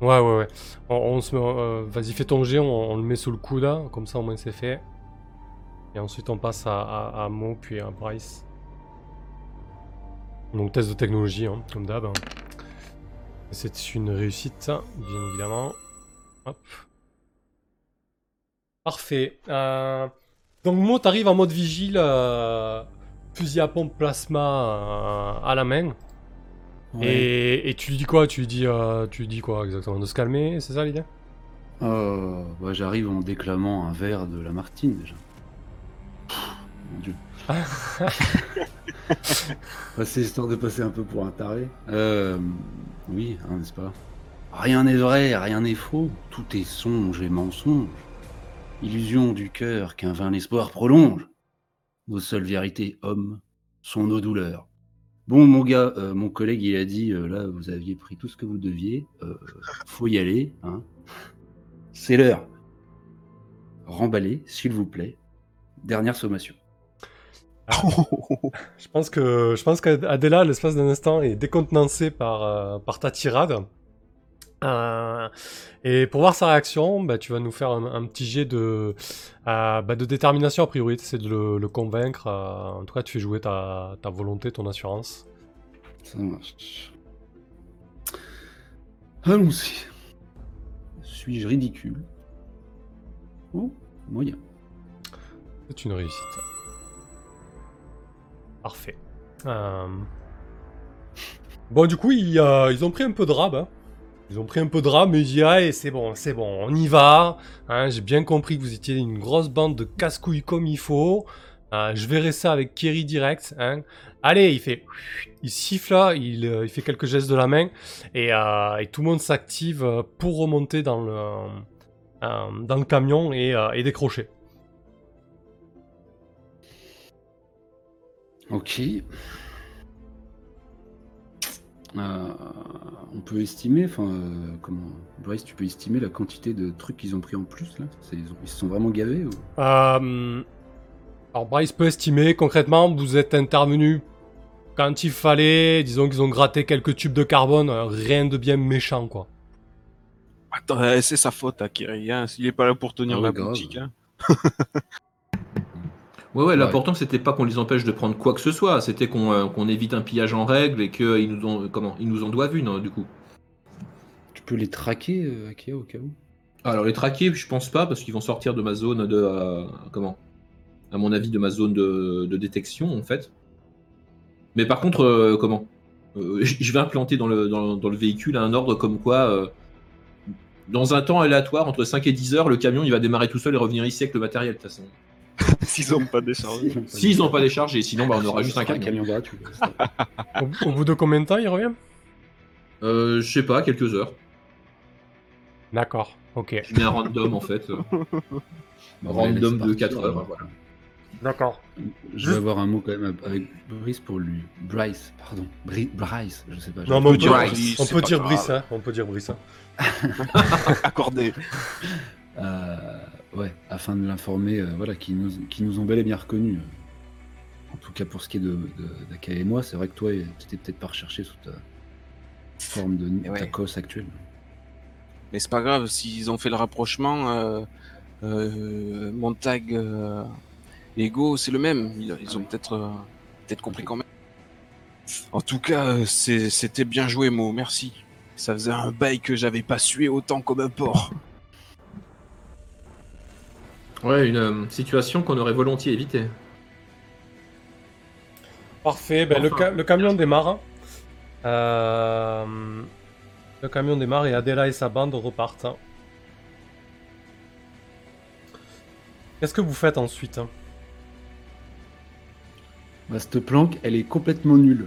Ouais, ouais, ouais. On, on se euh, Vas-y, fais ton jet, on, on le met sous le coude, là, comme ça au moins c'est fait. Et ensuite on passe à, à, à Mo, puis à Bryce. Donc test de technologie, hein, comme d'hab. hein. C'est une réussite, bien évidemment. Hop. Parfait. Euh, Donc Mo, t'arrives en mode vigile, euh, fusil à pompe plasma euh, à la main. Ouais. Et, et tu lui dis quoi? Tu lui dis, euh, tu lui dis quoi exactement? De se calmer, c'est ça l'idée? Euh, bah, J'arrive en déclamant un vers de Lamartine déjà. Pff, Mon dieu. Ouais, C'est histoire de passer un peu pour un taré. Euh, oui, hein, n'est-ce pas? Rien n'est vrai, rien n'est faux. Tout est songe et mensonge. Illusion du cœur qu'un vain espoir prolonge. Nos seules vérités, hommes, sont nos douleurs. Bon, mon gars, euh, mon collègue, il a dit, euh, là, vous aviez pris tout ce que vous deviez. euh, faut y aller, hein. C'est l'heure. Remballez, s'il vous plaît. Dernière sommation. Je pense que je l'espace d'un instant, est décontenancée par, par ta tirade. Euh, et pour voir sa réaction, bah, tu vas nous faire un, un petit jet de, euh, bah, de détermination a priori, c'est de le, le convaincre. euh, en tout cas, tu fais jouer ta, ta volonté, ton assurance. Ça marche. Allons-y. Suis-je ridicule Oh, moyen? C'est une réussite. Parfait. Bon, du coup, ils, ils ont pris un peu de rab. hein. Ils ont pris un peu de rab, mais ils disent Allez, c'est bon, c'est bon, on y va. Hein, J'ai bien compris que vous étiez une grosse bande de casse-couilles comme il faut. Euh, je verrai ça avec Kerry direct. Hein. Allez, il fait. Il siffle là, il, euh, il fait quelques gestes de la main. Et, euh, et tout le monde s'active pour remonter dans le, camion et, et décrocher. Ok. Euh, on peut estimer, enfin, euh, comment, Bryce, tu peux estimer la quantité de trucs qu'ils ont pris en plus là? C'est- ils, ont- ils se sont vraiment gavés ou? Euh, alors Bryce peut estimer concrètement, vous êtes intervenu quand il fallait, disons qu'ils ont gratté quelques tubes de carbone, euh, rien de bien méchant quoi. Attends, euh, c'est sa faute, Akiri. Hein. S'il est pas là pour tenir Ah la grave. boutique. Hein. Ouais, ouais, l'important c'était pas qu'on les empêche de prendre quoi que ce soit, c'était qu'on euh, qu'on évite un pillage en règle et qu'ils nous ont comment ils nous en doivent une hein, du coup. Tu peux les traquer, euh, Akia, au cas où? Alors les traquer, je pense pas parce qu'ils vont sortir de ma zone de euh, comment À mon avis de ma zone de, de détection en fait. Mais par contre euh, comment Euh, Je vais implanter dans le, dans, dans le véhicule un ordre comme quoi euh, dans un temps aléatoire entre 5 et 10 heures le camion il va démarrer tout seul et revenir ici avec le matériel de toute façon. S'ils ont pas déchargé. S'ils n'ont pas déchargé, sinon bah, on aura juste un camion. camion gratuit. Au, au bout de combien de temps il revient? Euh, je sais pas, quelques heures. D'accord, ok. Je mets un random en fait. euh, Bah, random de partir, 4 heures. Voilà. D'accord. Je vais avoir un mot quand même avec Brice pour lui. Bryce, pardon. Bri- Bryce, je sais pas. Non, mais on peut Brice, on peut dire. Brice, hein. On peut dire Brice. hein. Accordé. Euh, ouais, afin de l'informer, euh, voilà, qui nous, qui nous ont bel et bien reconnus. En tout cas, pour ce qui est de, de, d'Aka et moi, c'est vrai que toi, tu t'es peut-être pas recherché sous ta forme de Eh ouais. actuelle. Mais c'est pas grave, s'ils ont fait le rapprochement, euh, euh, Montag euh, et Go, c'est le même. Ils, ils ont peut-être euh, peut-être compris quand même. En tout cas, c'est- c'était bien joué, Mo, merci. Ça faisait un bail que j'avais pas sué autant comme un porc. Ouais, une euh, situation qu'on aurait volontiers évitée. Parfait, ben, le, Enfin. ca- le camion démarre. hein. Euh, Le camion démarre et Adela et sa bande repartent. hein. Qu'est-ce que vous faites ensuite hein? Bah, cette planque, elle est complètement nulle.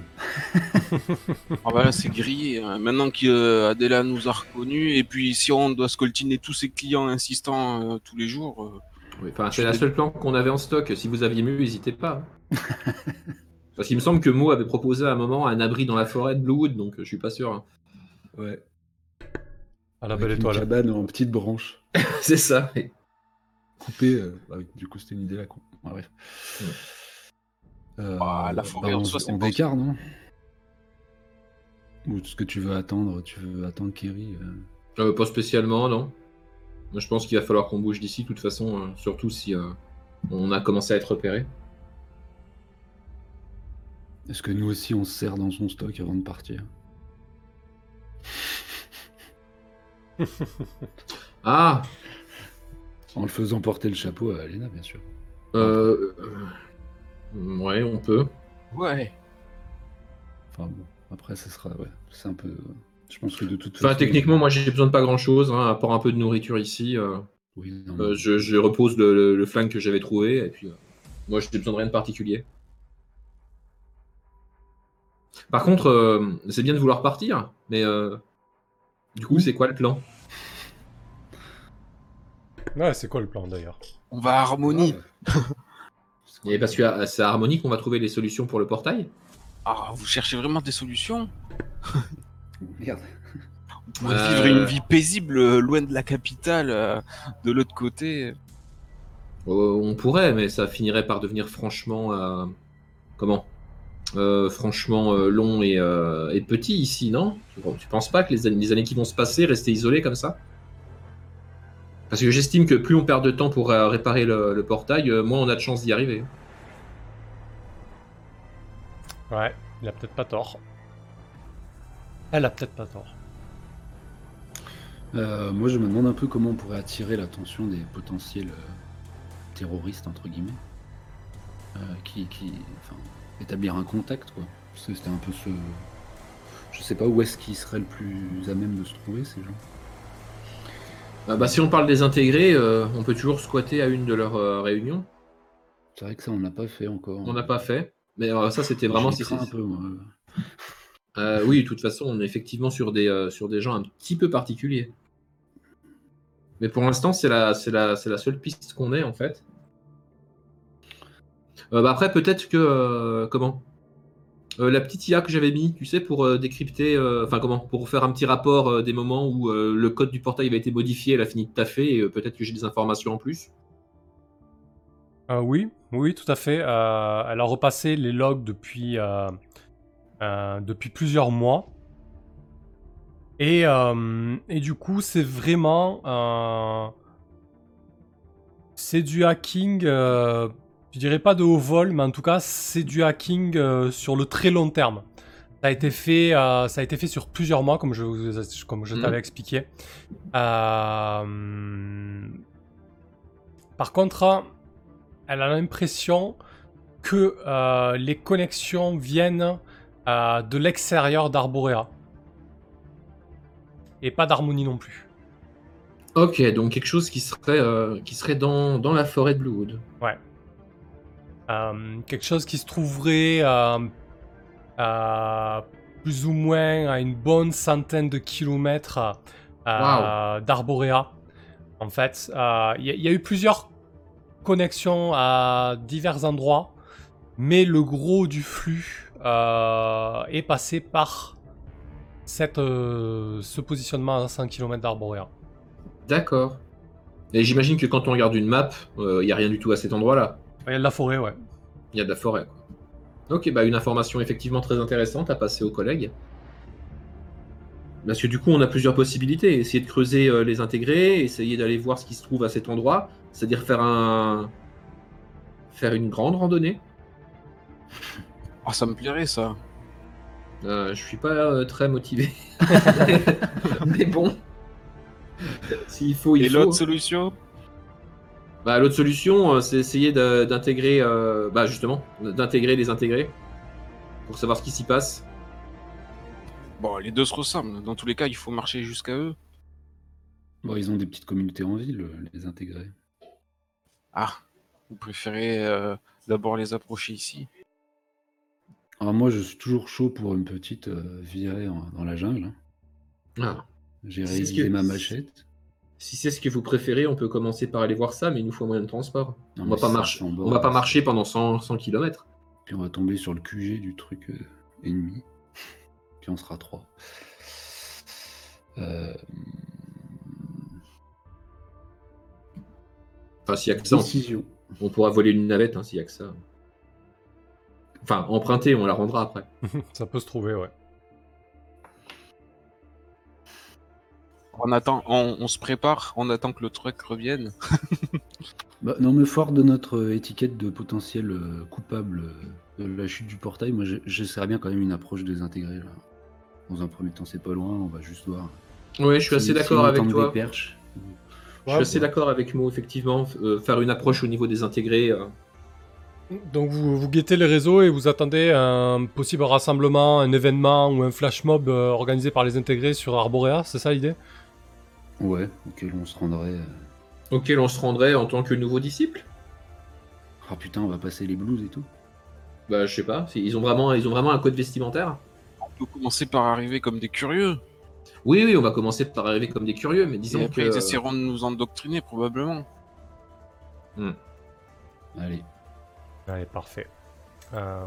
Ah bah là, c'est grillé. Maintenant qu'Adela nous a reconnus, et puis si on doit scoltiner tous ses clients insistants euh, tous les jours, euh, Oui, Enfin, c'est la seule planque qu'on avait en stock. Si vous aviez mieux, n'hésitez pas. Parce qu'il me semble que Mo avait proposé à un moment un abri dans la forêt de Bluewood, donc euh, je suis pas sûr. hein. Ouais. À la Avec belle une étoile. cabane en petites branches, c'est ça. coupée. euh, bah oui, du coup, c'était une idée là. con. Ouais, bref. Euh, Ah, la forêt en on, soi, c'est décart, non? Ou ce que tu veux attendre Tu veux attendre Kerry euh, Euh, pas spécialement, non. Je pense qu'il va falloir qu'on bouge d'ici, de toute façon, euh, surtout si euh, on a commencé à être repéré. Est-ce que nous aussi on se sert dans son stock avant de partir Ah En le faisant porter le chapeau à Alena, bien sûr. euh, euh, Ouais, on peut. ouais. Enfin bon, après, ça sera. Ouais, c'est un peu. Je pense que de toute Enfin, façon. techniquement, moi, j'ai besoin de pas grand-chose, hein, à part un peu de nourriture ici. euh, Oui, non, euh, je, je repose le, le- le flingue que j'avais trouvé, et puis... euh, moi, j'ai besoin de rien de particulier. Par contre, euh, c'est bien de vouloir partir, mais... euh, du coup, c'est quoi le plan? Ouais, c'est quoi le plan d'ailleurs? On va à Harmonie. Et parce que c'est à Harmonie qu'on va trouver les solutions pour le portail? Ah, vous cherchez vraiment des solutions? Merde. On pourrait Euh. vivre une vie paisible euh, loin de la capitale, euh, de l'autre côté. Euh, on pourrait, mais ça finirait par devenir franchement... euh, comment? Euh, franchement euh, long et, euh, et petit ici, non? Tu, tu penses pas que les, années- les années qui vont se passer, rester isolés comme ça? Parce que j'estime que plus on perd de temps pour euh, réparer le, le portail, euh, moins on a de chances d'y arriver. Ouais, il a peut-être pas tort. Elle a peut-être pas tort. Euh, moi, je me demande un peu comment on pourrait attirer l'attention des potentiels euh, terroristes, entre guillemets. Euh, qui, qui, enfin, établir un contact, quoi. Parce que c'était un peu ce. Je sais pas où est-ce qu'ils seraient le plus à même de se trouver, ces gens. Euh, bah, si on parle des intégrés, euh, on peut toujours squatter à une de leurs euh, réunions. C'est vrai que ça, on l'a pas fait encore. On n'a pas fait. Mais euh, ça, c'était vraiment... Si un peu, moi. Euh, oui, de toute façon, on est effectivement sur des, euh, sur des gens un petit peu particuliers. Mais pour l'instant, c'est la, c'est la, c'est la seule piste qu'on ait, en fait. Euh, bah après, peut-être que... comment? La petite IA que j'avais mis, tu sais, pour décrypter... Enfin, comment? Pour faire un petit rapport des moments où le code du portail avait été modifié, elle a fini de taffer, et peut-être que j'ai des informations en plus. Oui, oui, tout à fait. Elle a repassé les logs depuis, euh, depuis plusieurs mois. Et, euh, et du coup, c'est vraiment... euh, c'est du hacking je dirais pas de haut vol, mais en tout cas, c'est du hacking sur le très long terme. Ça a été fait, euh, ça a été fait sur plusieurs mois, comme je, comme je t'avais expliqué. Euh, Par contre, elle a l'impression que euh, les connexions viennent euh, de l'extérieur d'Arborea. Et pas d'harmonie non plus. Ok, donc quelque chose qui serait, euh, qui serait dans, dans la forêt de Bluewood. Euh, quelque chose qui se trouverait euh, plus ou moins à une bonne centaine de kilomètres euh, d'Arborea. En fait, il y, a- il y a eu plusieurs connexions à divers endroits, mais le gros du flux euh, est passé par cette, euh, ce positionnement à 100 km d'Arborea. D'accord. Et j'imagine que quand on regarde une map, il n'y a rien du tout à cet endroit-là. Il y a de la forêt, ouais. Il y a de la forêt. Quoi. Ok, bah une information effectivement très intéressante à passer aux collègues. Parce que du coup, on a plusieurs possibilités. Essayer de creuser euh, les intégrés, essayer d'aller voir ce qui se trouve à cet endroit, c'est-à-dire faire un faire une grande randonnée. Oh, ça me plairait ça. Euh, je suis pas euh, très motivé. Mais bon. S'il faut, il Et faut. l'autre solution? Bah, l'autre solution, euh, c'est essayer de- d'intégrer, euh, bah, justement, d'intégrer les intégrés pour savoir ce qui s'y passe. Bon, les deux se ressemblent. Dans tous les cas, il faut marcher jusqu'à eux. Bon, ils ont des petites communautés en ville, euh, les intégrés. Ah, vous préférez euh, d'abord les approcher ici Alors moi, je suis toujours chaud pour une petite euh, virée en- dans la jungle. hein. Ah. J'ai C'est ce réalisé que- ma machette. Si c'est ce que vous préférez, on peut commencer par aller voir ça, mais il nous faut un moyen de transport. Non, on mais va pas ça, marcher. c'est en bord, On va pas marcher pendant 100, 100 km. Puis on va tomber sur le QG du truc euh, ennemi. Puis on sera trois. Euh, Enfin, s'il y a que ça, on- décision. on pourra voler une navette, hein, s'il y a que ça. Enfin, emprunter, on la rendra après. Ça peut se trouver, ouais. On attend, on, on se prépare, on attend que le truc revienne. Bah, non, mais fort de notre étiquette de potentiel euh, coupable euh, de la chute du portail, moi j'essaierais bien quand même une approche désintégrée. Là. Dans un premier temps, c'est pas loin, on va juste voir. Ouais, je suis assez d'accord avec toi. des perches. Je suis assez d'accord avec Mo, effectivement. euh, faire une approche au niveau des intégrés. euh, Donc vous, vous guettez les réseaux et vous attendez un possible rassemblement, un événement ou un flash mob euh, organisé par les intégrés sur Arborea, c'est ça l'idée? Ouais, auquel on se rendrait. euh, auquel on se rendrait en tant que nouveau disciple? Ah putain, on va passer les blues et tout. Bah, je sais pas. Ils ont vraiment, ils ont vraiment un code vestimentaire? On peut commencer par arriver comme des curieux. Oui, oui, on va commencer par arriver comme des curieux, mais Et disons après, que. ils essaieront de nous endoctriner, probablement. Allez. Allez, parfait. Euh,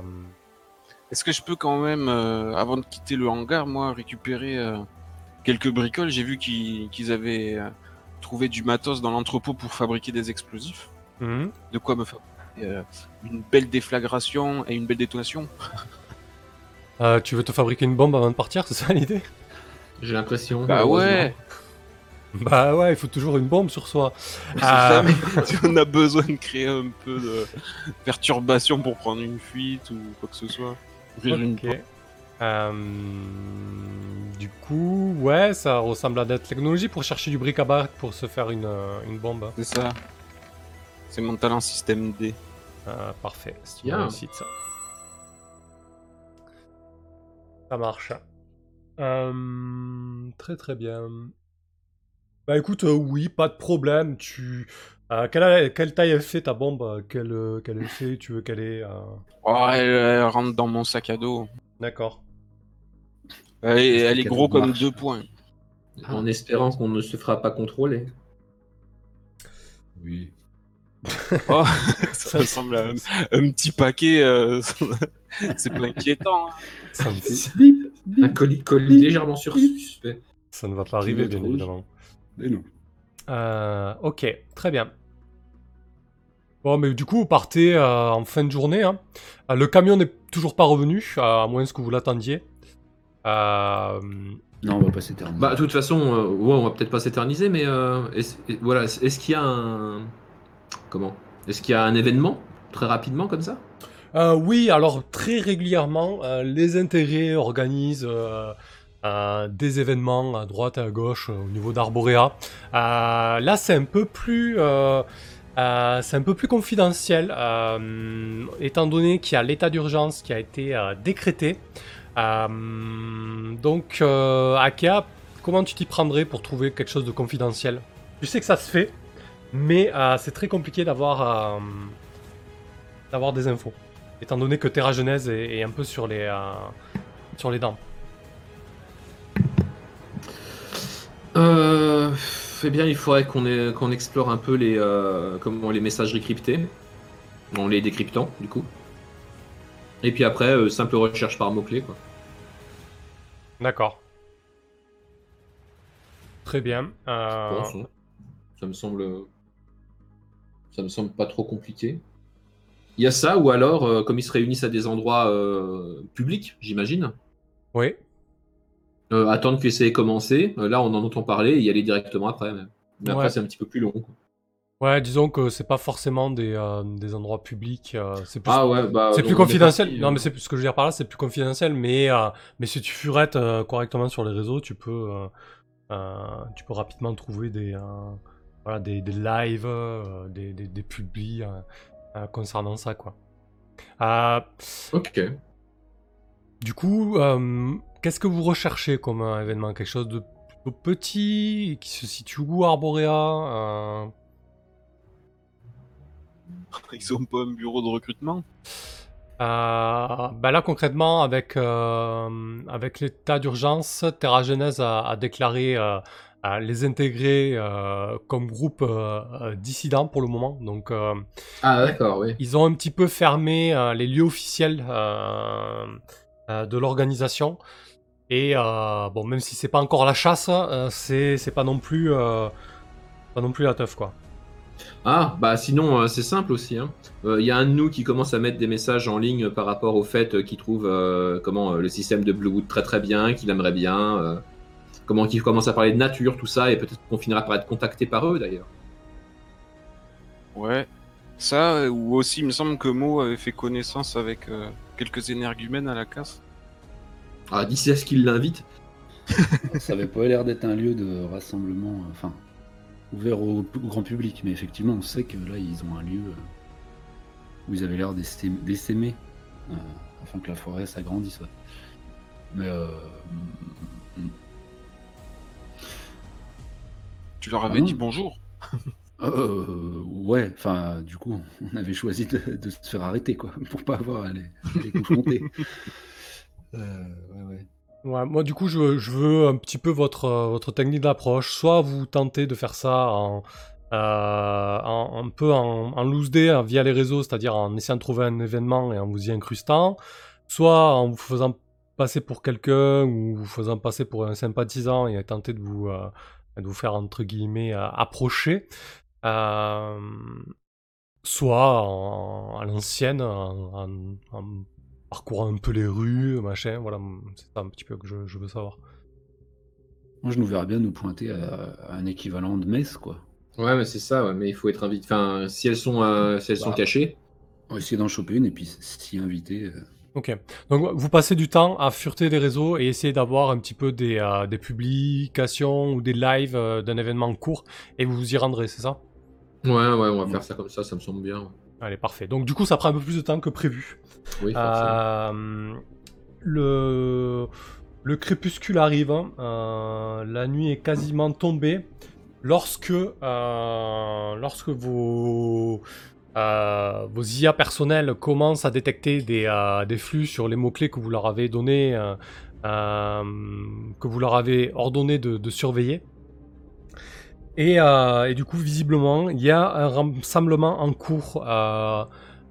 Est-ce que je peux quand même, euh, avant de quitter le hangar, moi, récupérer euh, quelques bricoles? J'ai vu qu'ils avaient euh, trouvé du matos dans l'entrepôt pour fabriquer des explosifs. mhm. De quoi me euh, une belle déflagration et une belle détonation Euh, tu veux te fabriquer une bombe avant de partir, c'est ça l'idée? J'ai l'impression. Bah ouais Bah ouais, il faut toujours une bombe sur soi. Si Ah. jamais on a besoin de créer un peu de perturbation pour prendre une fuite ou quoi que ce soit. Ouvrir une Ok. Euh, du coup, ouais, ça ressemble à de la technologie pour chercher du bric-à-brac pour se faire une, euh, une bombe. C'est ça. C'est mon talent système D. Euh, parfait, c'est une réussite ça. Ça marche. Euh, très très bien. Bah écoute, euh, oui, pas de problème. Tu, euh, quelle, quelle taille elle fait ta bombe? Euh, Quel, euh, quel effet tu veux qu'elle ait euh, Oh, elle, elle rentre dans mon sac à dos. D'accord. Elle, est- elle gros comme marche. deux points. En espérant qu'on ne se fera pas contrôler. Oui. Oh, ça ressemble à un, un petit paquet. euh, c'est pas inquiétant. hein. Ça, Un colis, colis légèrement sur suspect. ça ne va pas arriver, bien rouge. évidemment. Mais non. Euh, ok, très bien. Bon, mais du coup, vous partez euh, en fin de journée. hein. Euh, le camion n'est toujours pas revenu, à moins que vous l'attendiez. Euh, Non, on va pas s'éterniser. Bah, de toute façon, euh, ouais, on va peut-être pas s'éterniser, mais euh, est-ce, et- voilà, est-ce qu'il y a un. Comment? Est-ce qu'il y a un événement très rapidement comme ça? Euh, oui, alors très régulièrement, euh, les intérêts organisent euh, des événements à droite et à gauche euh, au niveau d'Arborea. Euh, là, c'est un peu plus, c'est un peu plus confidentiel, étant donné qu'il y a l'état d'urgence qui a été décrété. Donc, Akea, comment tu t'y prendrais pour trouver quelque chose de confidentiel? Tu sais que ça se fait, mais c'est très compliqué d'avoir d'avoir des infos étant donné que Terra Genèse est, est un peu sur les, sur les dents. Euh, eh bien, il faudrait qu'on explore un peu les, euh, comment, les messages cryptés, en les décryptant, du coup. Et puis après, euh, simple recherche par mots-clés, quoi. D'accord. Très bien. Euh, pense, hein. Ça me semble. Ça me semble pas trop compliqué. Il y a ça, ou alors, euh, comme ils se réunissent à des endroits euh, publics, j'imagine, Oui. Euh, attendre que ça ait commencé. Euh, là, on en entend parler et y aller directement après. même. Mais après, Ouais. c'est un petit peu plus long. quoi. Ouais, disons que c'est pas forcément des, euh, des endroits publics. c'est plus, Ah ouais, bah. c'est plus confidentiel. parti, non, mais c'est ce que je veux dire par là, c'est plus confidentiel. Mais, mais si tu furettes correctement sur les réseaux, tu peux, tu peux rapidement trouver des, voilà, des, des lives, des, des, des publis concernant ça, quoi. Ok. Du coup, euh, qu'est-ce que vous recherchez comme un événement? Quelque chose de plutôt petit, qui se situe où, Arborea euh, Ils ont pas un bureau de recrutement? Euh, bah là, concrètement, avec, euh, avec l'état d'urgence, Terra Genèse a, a déclaré euh, à les intégrer euh, comme groupe euh, euh, dissident pour le moment. Donc, euh, Ah, d'accord, oui. Ils ont un petit peu fermé euh, les lieux officiels euh, euh, de l'organisation. Et euh, bon, même si c'est pas encore la chasse, euh, c'est c'est pas non plus euh, pas non plus la teuf quoi. Ah, bah sinon, euh, c'est simple aussi. hein. Euh, Il y a un de nous qui commence à mettre des messages en ligne par rapport au fait euh, qu'il trouve euh, comment, euh, le système de Bluewood très très bien, qu'il aimerait bien. euh, comment qu'il commence à parler de nature, tout ça, et peut-être qu'on finira par être contacté par eux d'ailleurs. Ouais. Ça, euh, ou aussi, il me semble que Mo avait fait connaissance avec euh, quelques énergumènes à la casse. Ah, d'ici à ce qu'il l'invite. Ça avait pas l'air d'être un lieu de rassemblement, euh, enfin, ouvert au, au grand public, mais effectivement, on sait que là, ils ont un lieu euh, où ils avaient l'air d'essai- d'essaimer, euh, afin que la forêt s'agrandisse. ouais. Mais euh, mm, Tu leur Ah avais dit bonjour. euh, ouais, enfin, du coup, on avait choisi de, de se faire arrêter, quoi, pour pas avoir à les, à les confronter. Euh, ouais, ouais. Ouais, moi du coup je, je veux un petit peu votre euh, votre technique d'approche. Soit vous tentez de faire ça en euh, en- un peu en, en loose day hein, via les réseaux, c'est-à-dire en essayant de trouver un événement et en vous y incrustant, soit en vous faisant passer pour quelqu'un ou vous faisant passer pour un sympathisant et tenter de vous euh, de vous faire entre guillemets euh, approcher. Euh, soit en- à l'ancienne, en, en- en parcourant un peu les rues, machin, voilà, c'est ça un petit peu que je, je veux savoir. Moi, je nous verrais bien nous pointer à, à un équivalent de messe, quoi. Ouais, mais c'est ça, ouais, mais il faut être invité. Enfin, si elles sont, euh, si elles sont Bah. cachées. On va essayer d'en choper une et puis s'y inviter. euh, Ok, donc vous passez du temps à fureter les réseaux et essayer d'avoir un petit peu des, euh, des publications ou des lives euh, d'un événement court et vous vous y rendrez, c'est ça? Ouais, ouais, on va Ouais. faire ça comme ça, ça me semble bien. Allez, parfait. Donc du coup, ça prend un peu plus de temps que prévu. Oui. Euh, le, le crépuscule arrive. Euh, la nuit est quasiment tombée. Lorsque, euh, lorsque vos, euh, vos IA personnels commencent à détecter des, des flux sur les mots-clés que vous leur avez donnés, que vous leur avez ordonné de, de surveiller. Et, euh, et du coup, visiblement, il y a un rassemblement en cours euh,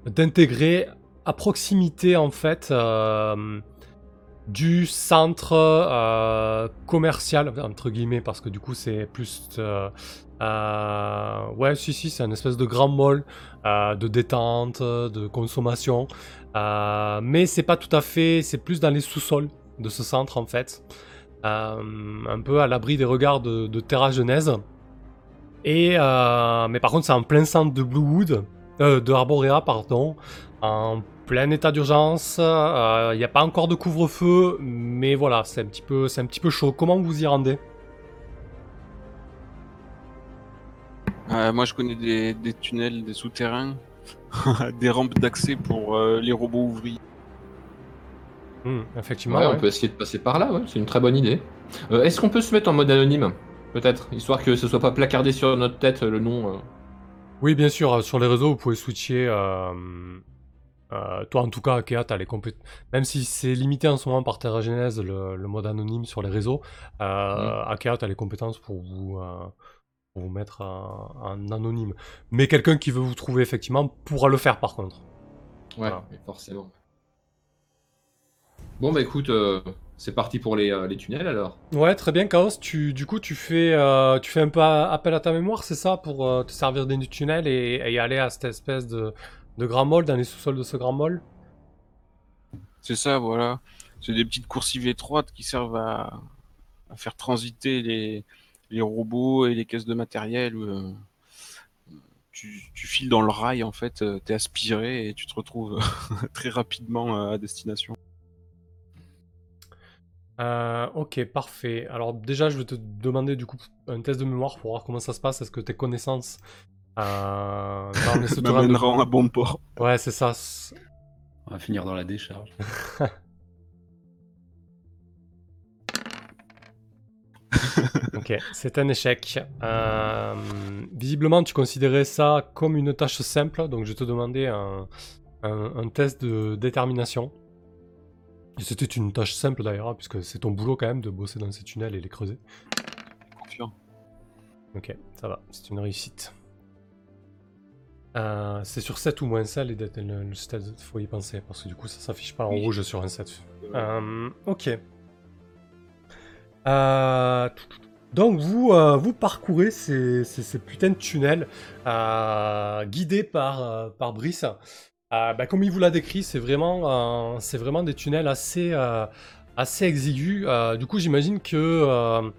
d'intégrer à proximité en fait euh, du centre commercial entre guillemets parce que du coup c'est plus ouais si si c'est un espèce de grand mall de détente de consommation. Mais c'est pas tout à fait c'est plus dans les sous-sols de ce centre en fait. Un peu à l'abri des regards de, de Terra Genèse et euh, mais par contre c'est en plein centre de Bluewood euh, de Arborea, pardon, en plein état d'urgence. Il n'y a pas encore de couvre-feu, mais voilà, c'est un petit peu, c'est un petit peu chaud. Comment vous y rendez? Euh, moi, je connais des, des tunnels, des souterrains, des rampes d'accès pour euh, les robots ouvriers. Hmm, Effectivement. Ouais, ouais. on peut essayer de passer par là, ouais, c'est une très bonne idée. Euh, Est-ce qu'on peut se mettre en mode anonyme? Peut-être, histoire que ce soit pas placardé sur notre tête le nom. euh. Oui, bien sûr, euh, sur les réseaux, vous pouvez switcher. euh, toi, en tout cas, Akea, t'as les compétences. Même si c'est limité en ce moment par Terra Genèse, le, le mode anonyme sur les réseaux, euh, Akea, t'as les compétences pour vous, euh, pour vous mettre en, anonyme. Mais quelqu'un qui veut vous trouver, effectivement, pourra le faire par contre. Ouais, Voilà. mais forcément. Bon, bah écoute, c'est parti pour les, euh, les tunnels alors. Ouais, très bien, Chaos. Tu, du coup, tu fais, euh, tu fais un peu appel à ta mémoire, c'est ça, pour euh, te servir des tunnels et, et aller à cette espèce de, de grand mall, dans les sous-sols de ce grand mall? C'est ça, voilà. C'est des petites coursives étroites qui servent à, à faire transiter les, les robots et les caisses de matériel. euh, tu, tu files dans le rail, en fait, euh, t'es aspiré et tu te retrouves très rapidement à destination. Euh, ok, parfait. Alors déjà, je vais te demander du coup un test de mémoire pour voir comment ça se passe. Est-ce que tes connaissances euh, souterrains de- m'amèneront à bon port. Ouais, c'est ça. c'est- On va finir dans la décharge. Ok, c'est un échec. Euh, visiblement, tu considérais ça comme une tâche simple, donc je vais te demander un, un- un test de détermination. Et c'était une tâche simple d'ailleurs, hein, puisque c'est ton boulot quand même de bosser dans ces tunnels et les creuser. Confiant. Ok, ça va, c'est une réussite. Euh, c'est sur 7 ou moins ça, les dé- le, le stade, faut y penser, parce que du coup ça s'affiche pas en Oui. rouge sur un 7. Euh, ok. Euh, donc vous, vous parcourez ces, ces, ces putains de tunnels guidés par, par Brice. Euh, bah, comme il vous l'a décrit, c'est vraiment, euh, des tunnels assez, euh, exigus. Euh, du coup, j'imagine que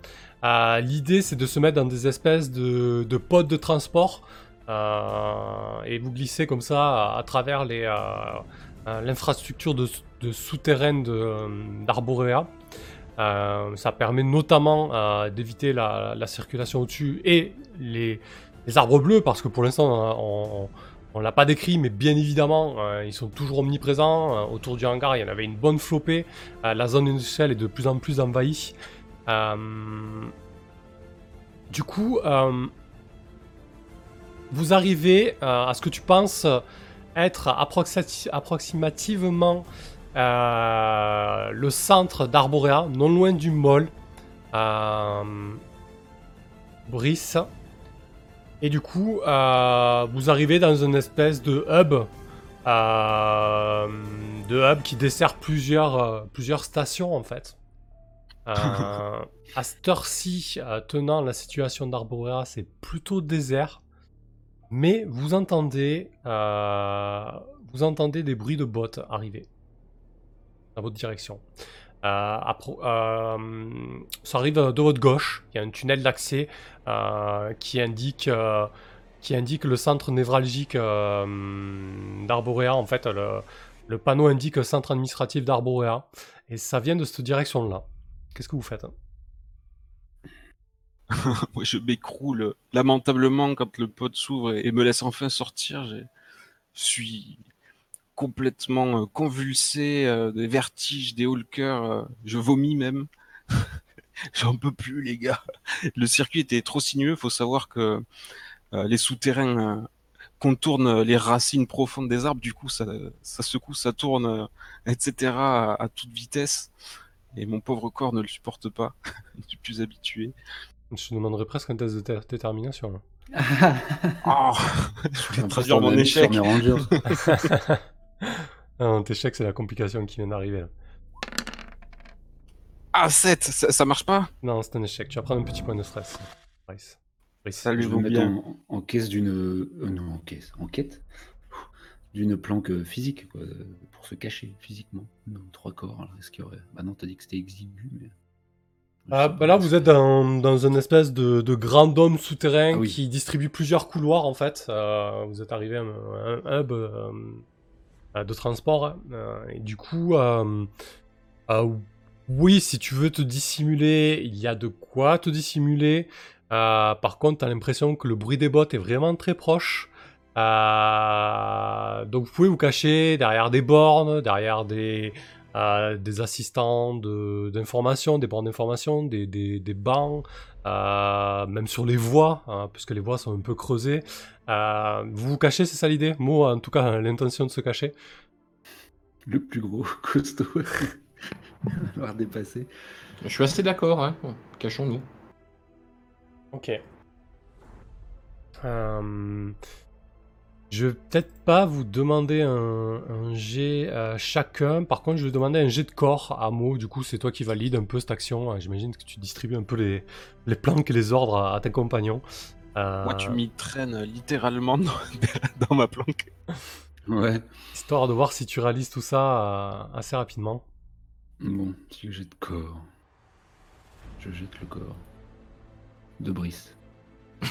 l'idée, c'est de se mettre dans des espèces de, de pods de transport et vous glisser comme ça à, travers l'infrastructure de, de souterrain de- d'Arborea. Ça permet notamment d'éviter la, la circulation au-dessus et les, arbres bleus, parce que pour l'instant, euh, on, on l'a pas décrit, mais bien évidemment, euh, ils sont toujours omniprésents. Euh, autour du hangar, il y en avait une bonne flopée. Euh, la zone industrielle est de plus en plus envahie. Du coup, vous arrivez à ce que tu penses être approximati- approximativement le centre d'Arborea, non loin du mall. Brice. Et du coup, euh, vous arrivez dans une espèce de hub. euh, de hub qui dessert plusieurs, euh, plusieurs stations en fait. À cette heure-ci, tenant la situation d'Arborea, c'est plutôt désert. Mais vous entendez, vous entendez des bruits de bottes arriver dans votre direction. Euh, euh, ça arrive de votre gauche. Il y a un tunnel d'accès euh, qui indique qui indique le centre névralgique euh, d'Arborea. En fait, le, panneau indique centre administratif d'Arborea. Et ça vient de cette direction-là. Qu'est-ce que vous faites hein? Moi, je m'écroule lamentablement quand le pod s'ouvre et me laisse enfin sortir. Je suis complètement euh, convulsé, euh, des vertiges, des hauts le cœur, euh, je vomis même. J'en peux plus, les gars. Le circuit était trop sinueux. Faut savoir que euh, les souterrains euh, contournent les racines profondes des arbres. Du coup, ça, ça secoue, ça tourne, euh, etc. à, à toute vitesse. Et mon pauvre corps ne le supporte pas. Je suis plus habitué. Je te demanderais presque un test de dé- détermination. là. Oh, je vais traduire mon échec. Ah tes chèques, c'est la complication qui vient d'arriver. Ah, 7, ça, ça marche pas? Non, c'est un échec. Tu vas prendre un petit point de stress. Brice. Brice. Salut. Je vais bien. en, en caisse d'une. euh, non, en caisse. En quête d'une planque euh, physique, quoi, euh, pour se cacher physiquement. Non, trois corps. alors, Est-ce qu'il y aurait. Bah non, t'as dit que c'était exigu, mais. Ah, bah là, vous êtes dans, dans une espèce de, de grand dôme souterrain Ah oui. qui distribue plusieurs couloirs en fait. Euh, vous êtes arrivé à un, un hub euh, de transport. hein. Euh, et du coup, euh, euh, oui, si tu veux te dissimuler, il y a de quoi te dissimuler. Euh, par contre, tu as l'impression que le bruit des bottes est vraiment très proche. Euh, donc vous pouvez vous cacher derrière des bornes, derrière des, euh, des assistants de- d'information, des bornes d'information, des, des, des bancs, euh, même sur les voies, hein, puisque les voies sont un peu creusées. Euh, vous vous cachez, c'est ça l'idée? Moi, en tout cas, l'intention de se cacher. Le plus gros costaud. avoir dépassé. Je suis assez d'accord, hein. Cachons-nous. Ok. Euh, je vais peut-être pas vous demander un, un jet euh, chacun. Par contre, je vais demander un jet de corps à Mo. Du coup, c'est toi qui valide un peu cette action. Euh, J'imagine que tu distribues un peu les, les planques et les ordres à, à tes compagnons. Euh, Moi, tu m'y traînes littéralement dans, dans ma planque. Ouais. Histoire de voir si tu réalises tout ça euh, assez rapidement. Bon, si je jette corps. Je jette le corps. De Brice.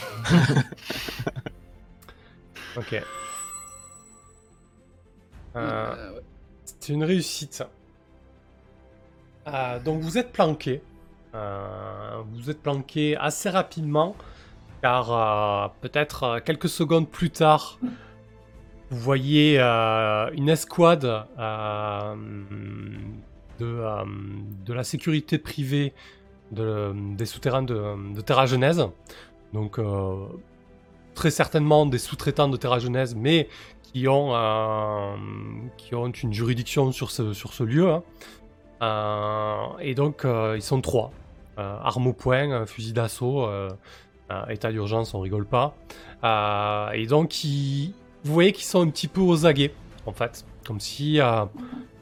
Ok. Euh, ouais. C'est une réussite. Euh, donc vous êtes planqué. Euh, vous êtes planqué assez rapidement, car peut-être quelques secondes plus tard, vous voyez une escouade de, de la sécurité privée de- des souterrains de, de Terra Genèse. Donc très certainement des sous-traitants de Terra Genèse, mais qui ont, euh, qui ont une juridiction sur ce, sur ce lieu. hein. Euh, et donc, euh, ils sont trois. Armes au poing, fusil d'assaut, état d'urgence, on rigole pas. Et donc, ils- vous voyez qu'ils sont un petit peu aux aguets, en fait. Comme si,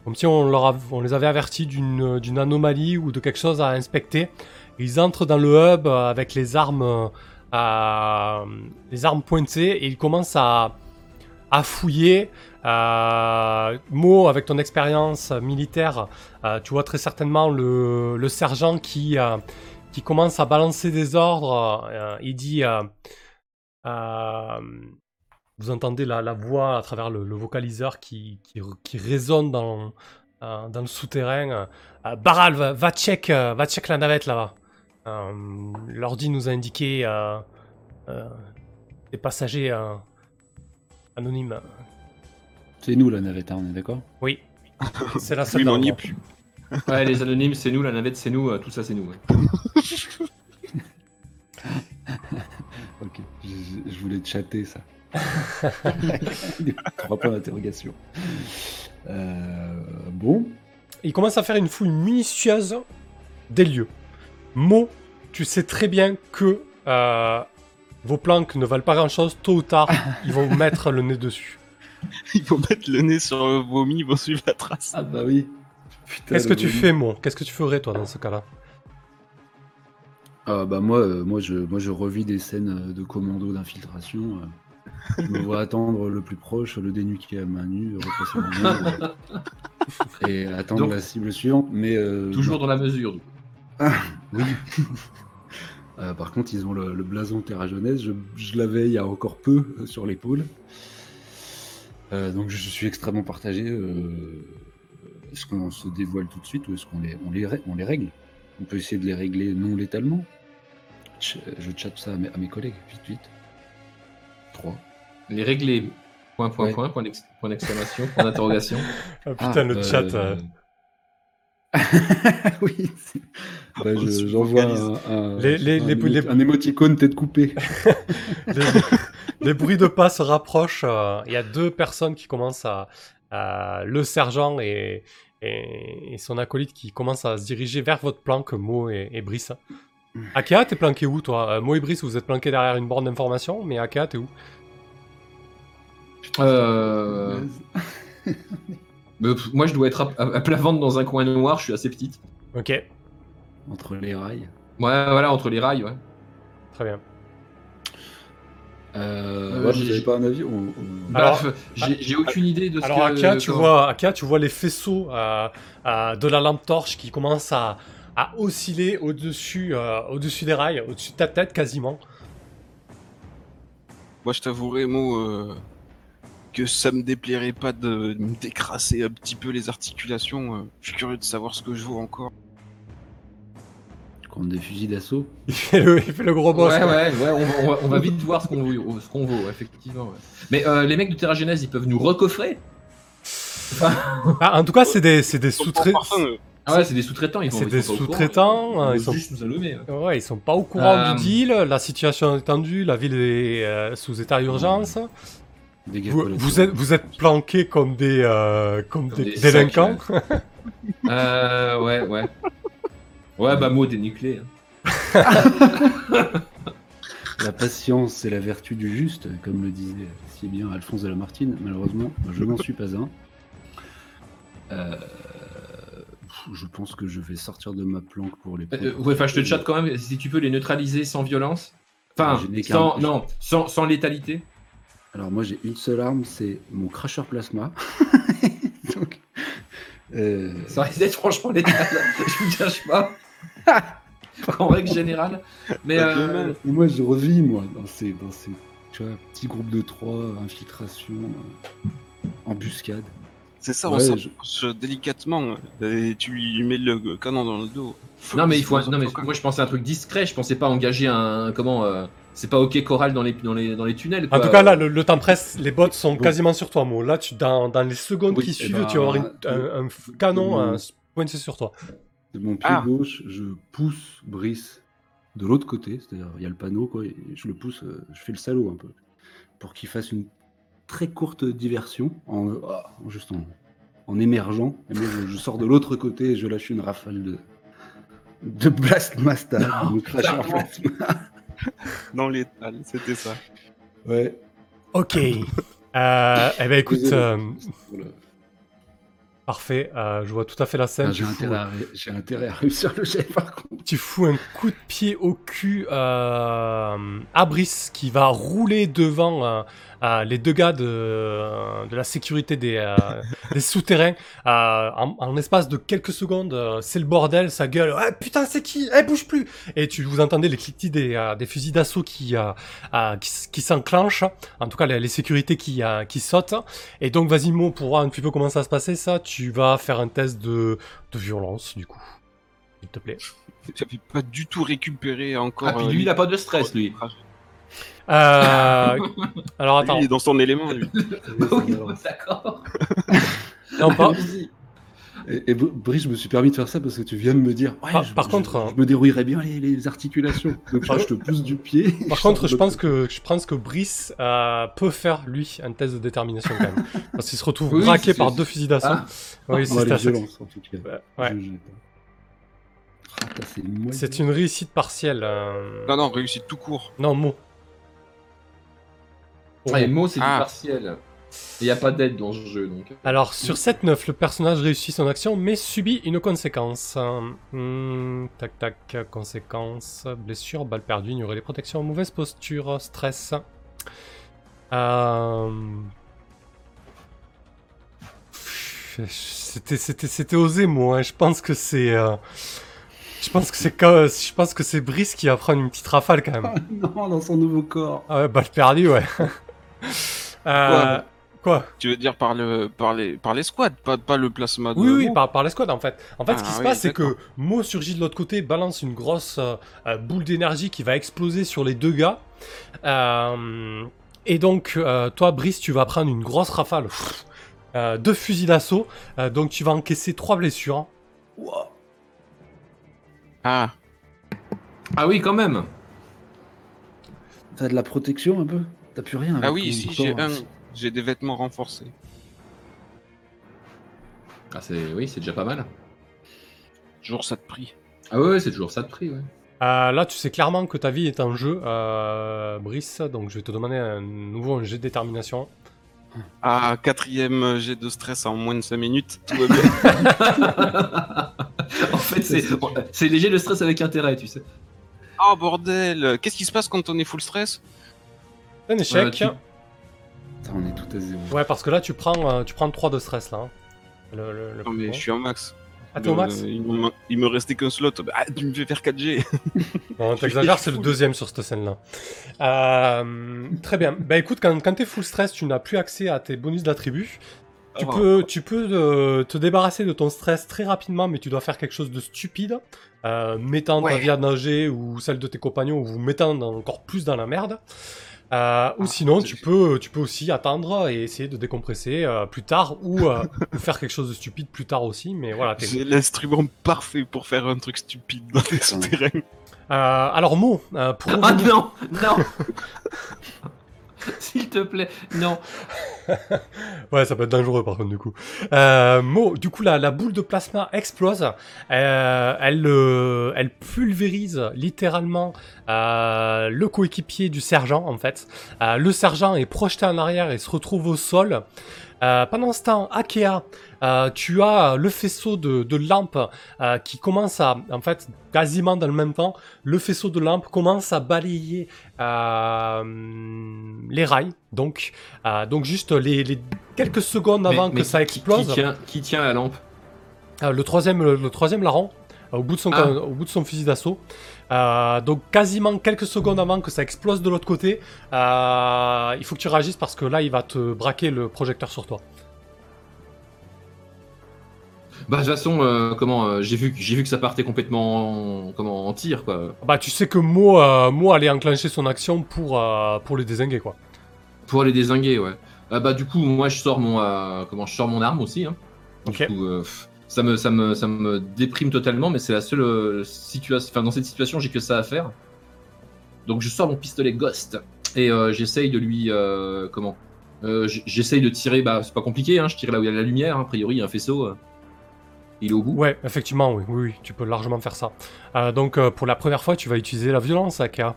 comme si on, leur av- on les avait avertis d'une anomalie ou de quelque chose à inspecter. Ils entrent dans le hub avec les armes, les armes pointées et ils commencent à, à fouiller. Euh, Mo, avec ton expérience militaire, euh, tu vois très certainement le, le sergent qui, euh, qui commence à balancer des ordres. euh, il dit euh, euh, Vous entendez la, la voix à travers le, vocaliseur qui, qui, résonne dans, euh, dans le souterrain. Euh, Baral, va, va, euh, va check la navette là-bas. Euh, L'ordi nous a indiqué euh, euh, des passagers euh, anonymes. C'est nous la navette, hein, on est d'accord Oui, c'est la seule Oui, mais on dans n'y le est plus. Ouais, les anonymes, c'est nous, la navette, c'est nous, euh, tout ça, c'est nous. ouais. Ok, je, je- voulais te chatter ça. Trois points d'interrogation. Euh, bon, Il commence à faire une fouille minutieuse des lieux. Mo, tu sais très bien que euh, vos planques ne valent pas grand-chose. Tôt ou tard, ils vont vous mettre le nez dessus. Il faut mettre le nez sur le vomi, ils vont suivre la trace. ah bah oui. Qu'est-ce que tu fais, Mo? Qu'est-ce que tu ferais, toi, dans ce cas-là? Ah bah moi, euh, moi, je, moi je revis des scènes euh, de commando d'infiltration. euh. Je me vois attendre le plus proche, le dénuquer à main nue, retracer mon main, euh, et attendre Donc- la cible suivante. Mais euh, Toujours dans la mesure. Oui. Euh, par contre, ils ont le, le blason Terra Jeunesse. Je, je l'avais il y a encore peu euh, sur l'épaule. Euh, donc je suis extrêmement partagé. euh, est-ce qu'on se dévoile tout de suite ou est-ce qu'on les, on les, rè- on les règle? On peut essayer de les régler non létalement. Ch- Je chatte ça à mes, à mes collègues. Vite, vite. 3. Les régler. Point, point, Ouais. point, point d'ex- point d'exclamation, point d'interrogation. Ah, Putain, le euh, chat. euh, oui. Bah, je- J'envoie un, un, Les- les- un les- émo- les- un émoticône tête coupée. les, les bruits de pas se rapprochent. euh, Il y a deux personnes qui commencent à. à- le sergent et, et, et son acolyte qui commencent à se diriger vers votre planque, Mo et, et Brice. Akea, t'es planqué où, toi? Euh, Mo et Brice, vous êtes planqués derrière une borne d'information, mais Akea, t'es où? Euh, moi, je dois être à, à- à plat ventre dans un coin noir, je suis assez petite. Ok, Entre les rails. Ouais, voilà, entre les rails, ouais. très bien. Euh, Euh, ouais, j'ai- pas un avis on- on- Alors- Bah, j'ai aucune idée de ce Alors, que. Akia, tu vois, Akia, tu vois les faisceaux euh, euh, de la lampe torche qui commencent à, à osciller au-dessus euh, au-dessus des rails, au-dessus de ta tête quasiment. Moi, je t'avouerai, Mo, euh, que ça me déplairait pas de me décrasser un petit peu les articulations. Je suis curieux de savoir ce que je vaux encore. Contre des fusils d'assaut. Il fait le, il fait le gros boss. Ouais, ouais, ouais, on va, on va- on va vite voir ce qu'on vaut, effectivement. ouais. Mais euh, les mecs de Terra Genèse, ils peuvent nous recoffrer? Ah, en tout cas, c'est des, c'est des sous-traitants. Euh, Ah ouais, c'est des sous-traitants, C'est des sous-traitants, Ils, sont- juste nous allumer. ouais. Ouais, ils sont pas au courant Euh, du deal, la situation est tendue, la ville est euh, sous état d'urgence. Dégâts Vous, êtes, vous êtes planqués comme des, euh, comme Comme des, des délinquants. Euh, ouais, ouais. Ouais, bah, mot dénuclé. hein. La patience, c'est la vertu du juste, comme le disait si bien Alphonse de Lamartine. Malheureusement, je n'en suis pas un. Euh, Je pense que je vais sortir de ma planque pour les. Euh, ouais, enfin, je te chatte quand même, si tu peux les neutraliser sans violence. Enfin, sans, non, sans, sans létalité. Alors moi j'ai une seule arme, c'est mon cracheur plasma. Donc, euh, Ça risque d'être franchement létal, je vous cache pas. en règle générale. Mais euh, moi je revis moi dans ces, dans ces tu vois, petits groupes de trois, infiltration, euh, embuscade. C'est ça, Ouais, on je- s'approche délicatement euh, et tu lui mets le canon dans le dos. non, mais il faut. Non, mais moi je pensais à un truc discret, je pensais pas engager un. Comment. euh, c'est pas ok choral dans les, dans les, dans les tunnels. En tout cas, là, le, le temps presse, les bots sont Bon. quasiment sur toi, Mo. Là, tu, dans, dans les secondes Oui, qui eh suivent, ben, tu vas avoir une- de- un, un canon de mon- euh, pointé sur toi. De mon pied Ah. gauche, je pousse Brice de l'autre côté, c'est-à-dire il y a le panneau, quoi, et je le pousse, euh, je fais le salaud un peu, pour qu'il fasse une très courte diversion, en, en- juste en, en émergeant. Et moi, je, je sors de l'autre côté et je lâche une rafale de, de Blast Master, Non, l'étal, c'était ça. Ouais. Ok. Euh, eh ben, écoute, euh. Parfait. euh, je vois tout à fait la scène. Ah, J'ai intérêt, à ré- j'ai intérêt à réussir le jet par contre. tu fous un coup de pied au cul euh, à Brice qui va rouler devant euh, euh, les deux gars de, de la sécurité des, euh, des souterrains. Euh, en, en l'espace de quelques secondes, euh, c'est le bordel, ça gueule. Ah putain, c'est qui? Eh, bouge plus Et tu vous entendez les cliquetis des, euh, des fusils d'assaut qui, euh, euh, qui, qui s'enclenchent. En tout cas, les, les sécurités qui, euh, qui sautent. Et donc, vas-y, Mo, pour voir un petit peu comment ça se passer, ça, tu vas faire un test de, de violence, du coup. S'il te plaît. J'avais pas du tout récupéré encore. Ah, puis euh, lui, il a pas de stress, lui. Euh... Alors attends. Lui, il est dans son élément, lui. Oui, d'accord. Non, pas- Et, et Br- Brice, je me suis permis de faire ça parce que tu viens de me dire. Ouais, Par- je- par je- contre, je me dérouillerais bien les, les articulations. Donc Par- je te pousse du pied. Par contre, je pense que je pense que Brice euh, peut faire lui un test de détermination quand même, parce qu'il se retrouve Oui, braqué par deux fusils d'assaut. Ah. oui, en tout cas. Ouais. Ah. C'est une réussite partielle. euh, Non, non, réussite tout court. Non, mot. Oh. Ah, et Mo, c'est Ah. du partiel. Il n'y a pas d'aide dans ce jeu, donc. Alors, sur 7-9, le personnage réussit son action, mais subit une conséquence. Hmm, tac, tac, conséquence. Blessure, balle perdue, ignorer les protections, mauvaise posture, stress. Euh... C'était, c'était, c'était osé, moi. hein. Je pense que c'est... euh, Je pense que c'est quand- je pense que c'est Brice qui va prendre une petite rafale quand même. Ah, non, dans son nouveau corps. Ah ouais, balle perdue, ouais. Euh, Quoi Quoi Tu veux dire par, le, par, les, par les squads, pas, pas le plasma de Oui, oui, par, par les squads en fait. En fait, ce qui Ah se oui, passe, c'est que. Mo surgit de l'autre côté, balance une grosse euh, euh, boule d'énergie qui va exploser sur les deux gars. Euh, et donc, euh, toi, Brice, tu vas prendre une grosse rafale. Pff, euh, deux fusils d'assaut. Euh, donc, tu vas encaisser trois blessures. Ah, Ah oui, quand même. T'as de la protection un peu? T'as plus rien. ah oui, si, j'ai corps. un. J'ai des vêtements renforcés. Ah, c'est... Oui, c'est déjà pas mal. Toujours ça de prix. Ah ouais, ouais, c'est toujours ça de prix, ouais. Euh, là, tu sais clairement que ta vie est en jeu, euh, Brice. Donc, je vais te demander un nouveau un jet de détermination. Ah, quatrième jet de stress en moins de 5 minutes. Tout va bien. en fait, c'est... c'est léger le stress avec intérêt, tu sais. oh bordel Qu'est-ce qui se passe quand on est full stress? Un échec. Euh, tu- Putain, on est tout à zéro. Ouais, parce que là, tu prends, euh, tu prends 3 de stress là. hein. Le, le- le Non mais je suis en max. Attends, Max. Euh, il, me, il me restait qu'un slot. Ah, tu me fais faire 4G. Non, t'exagères, c'est le deuxième sur cette scène-là. Euh, très bien. Bah écoute, quand, quand t'es full stress, tu n'as plus accès à tes bonus d'attribut. Tu Ah, peux, tu peux euh, te débarrasser de ton stress très rapidement, mais tu dois faire quelque chose de stupide, euh, mettant ta Ouais. vie à nager ou celle de tes compagnons, ou vous mettant dans- encore plus dans la merde. Euh, ou sinon, c'est- tu peux, tu peux aussi attendre et essayer de décompresser euh, plus tard, ou, euh, ou faire quelque chose de stupide plus tard aussi. Mais voilà. J'ai l'instrument parfait pour faire un truc stupide dans les souterrains. Euh, alors Mo, euh, pour Ah non, non S'il te plaît, non. Ouais, ça peut être dangereux par contre du coup. Euh, Mo, du coup la, la boule de plasma explose, euh, elle, euh, elle pulvérise littéralement le coéquipier du sergent en fait. Le sergent est projeté en arrière et se retrouve au sol. Euh, pendant ce temps, Akea, euh, tu as le faisceau de, de lampes euh, qui commence à, en fait, quasiment dans le même temps, le faisceau de lampes commence à balayer les rails. Donc, donc juste les, les quelques secondes avant Mais- que mais ça explose, Qui, tient, qui tient la lampe? Le troisième, le, le troisième larron, au bout de son, Ah. au bout de son fusil d'assaut. Euh, donc quasiment quelques secondes avant que ça explose de l'autre côté, euh, il faut que tu réagisses parce que là il va te braquer le projecteur sur toi. Bah, de toute façon, euh, comment, euh, j'ai vu, que- j'ai vu que ça partait complètement en, comment, en tir, quoi. Bah tu sais que Mo, euh, Mo allait enclencher son action pour, euh, pour les désinguer quoi. Pour les désinguer, ouais. Ah, bah, du coup, moi, je sors mon, euh, comment, je sors mon arme aussi. Hein. Du Ok. coup, euh, pff, ça, me, ça, me, ça me déprime totalement, mais c'est la seule euh, situation. Enfin, dans cette situation, j'ai que ça à faire. Donc, je sors mon pistolet Ghost et euh, j'essaye de lui. euh, comment euh, J'essaye de tirer. Bah, c'est pas compliqué, hein, je tire là où il y a la lumière. hein, a priori, il y a un faisceau. il est au bout. Ouais, effectivement, oui, oui, oui, tu peux largement faire ça. Donc pour la première fois, tu vas utiliser la violence, Aka.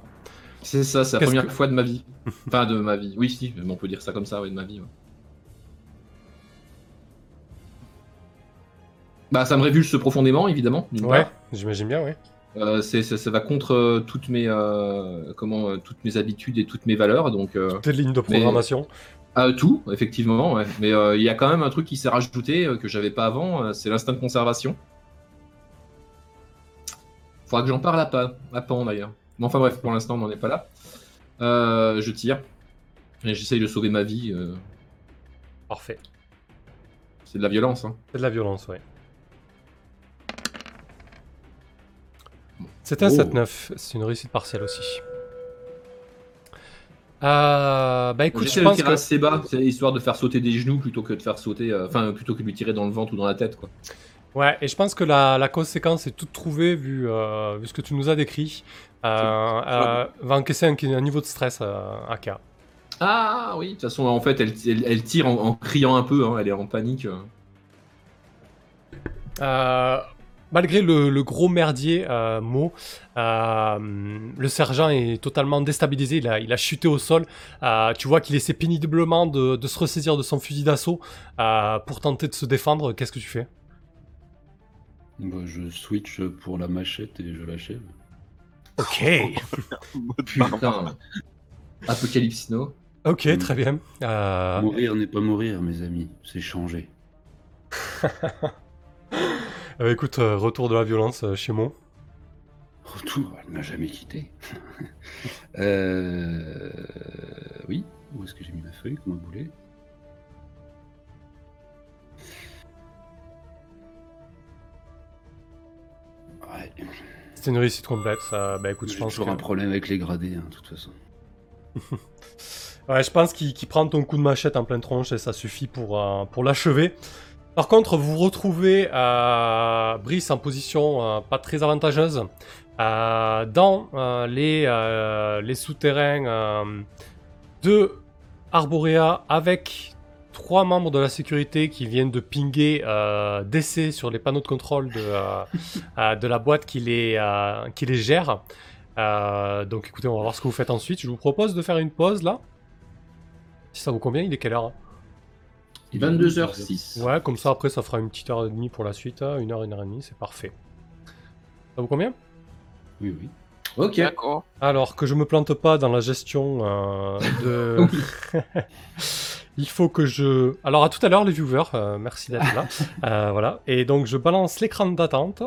C'est ça, c'est la première que- fois de ma vie. enfin, de ma vie. Oui, si, on peut dire ça comme ça, ouais, de ma vie. ouais. Bah, ça me révulse profondément, évidemment. Ouais, j'imagine bien, oui. Euh, c'est- ça, ça va contre euh, toutes mes euh, comment toutes mes habitudes et toutes mes valeurs donc euh, Tes lignes de programmation. à tout effectivement ouais. mais il y a quand même un truc qui s'est rajouté que j'avais pas avant c'est l'instinct de conservation faudra que j'en parle à pas à Pan d'ailleurs mais enfin bref pour l'instant on n'en est pas là je tire et j'essaye de sauver ma vie Parfait. c'est de la violence hein. C'est de la violence, ouais. C'est un Oh. 7-9, c'est une réussite partielle aussi. Euh, bah écoute, je pense que... assez bas c'est histoire de faire sauter des genoux plutôt que de faire sauter euh, enfin plutôt que de lui tirer dans le ventre ou dans la tête quoi Ouais, et je pense que la, la conséquence est toute trouvée vu, euh, vu ce que tu nous as décrit. Euh, euh, va encaisser un, un niveau de stress euh, AK. Ah oui, de toute façon, en fait, elle, elle, elle tire en, en criant un peu, hein, elle est en panique. euh. Malgré le, le gros merdier euh, mot, euh, le sergent est totalement déstabilisé. Il a, il a chuté au sol. Euh, tu vois qu'il essaie péniblement de, de se ressaisir de son fusil d'assaut euh, pour tenter de se défendre. Qu'est-ce que tu fais? Bah, je switch pour la machette et je l'achève. Ok. Putain. Apocalypse Now. Ok, Mm. très bien. Euh, Mourir n'est pas mourir, mes amis, c'est changer. euh, écoute, euh, retour de la violence euh, chez moi. Retour, elle m'a jamais quitté. euh... Oui, où est-ce que j'ai mis ma feuille comme un boulet Ouais, C'était une réussite complète. Euh, bah écoute, je pense toujours que... un problème avec les gradés, hein, de toute façon. Ouais, je pense qu'il qu'il prend ton coup de machette en pleine tronche et ça suffit pour, euh, pour l'achever. Par contre, vous retrouvez euh, Brice en position euh, pas très avantageuse euh, dans les, les souterrains de Arborea avec trois membres de la sécurité qui viennent de pinguer d'essai sur les panneaux de contrôle de, de la boîte qui les, qui les gère. Donc écoutez, on va voir ce que vous faites ensuite. Je vous propose de faire une pause là. Si ça vous convient, il est quelle heure hein? 22h06. Ouais, comme ça après ça fera une petite heure et demie pour la suite. hein. Une heure, une heure et demie, c'est parfait. Ça vous convient Oui, oui. Ok. D'accord. Alors que je me plante pas dans la gestion euh, de. il faut que je. Alors à tout à l'heure les viewers, euh, merci d'être là. Euh, voilà. Et donc je balance l'écran d'attente.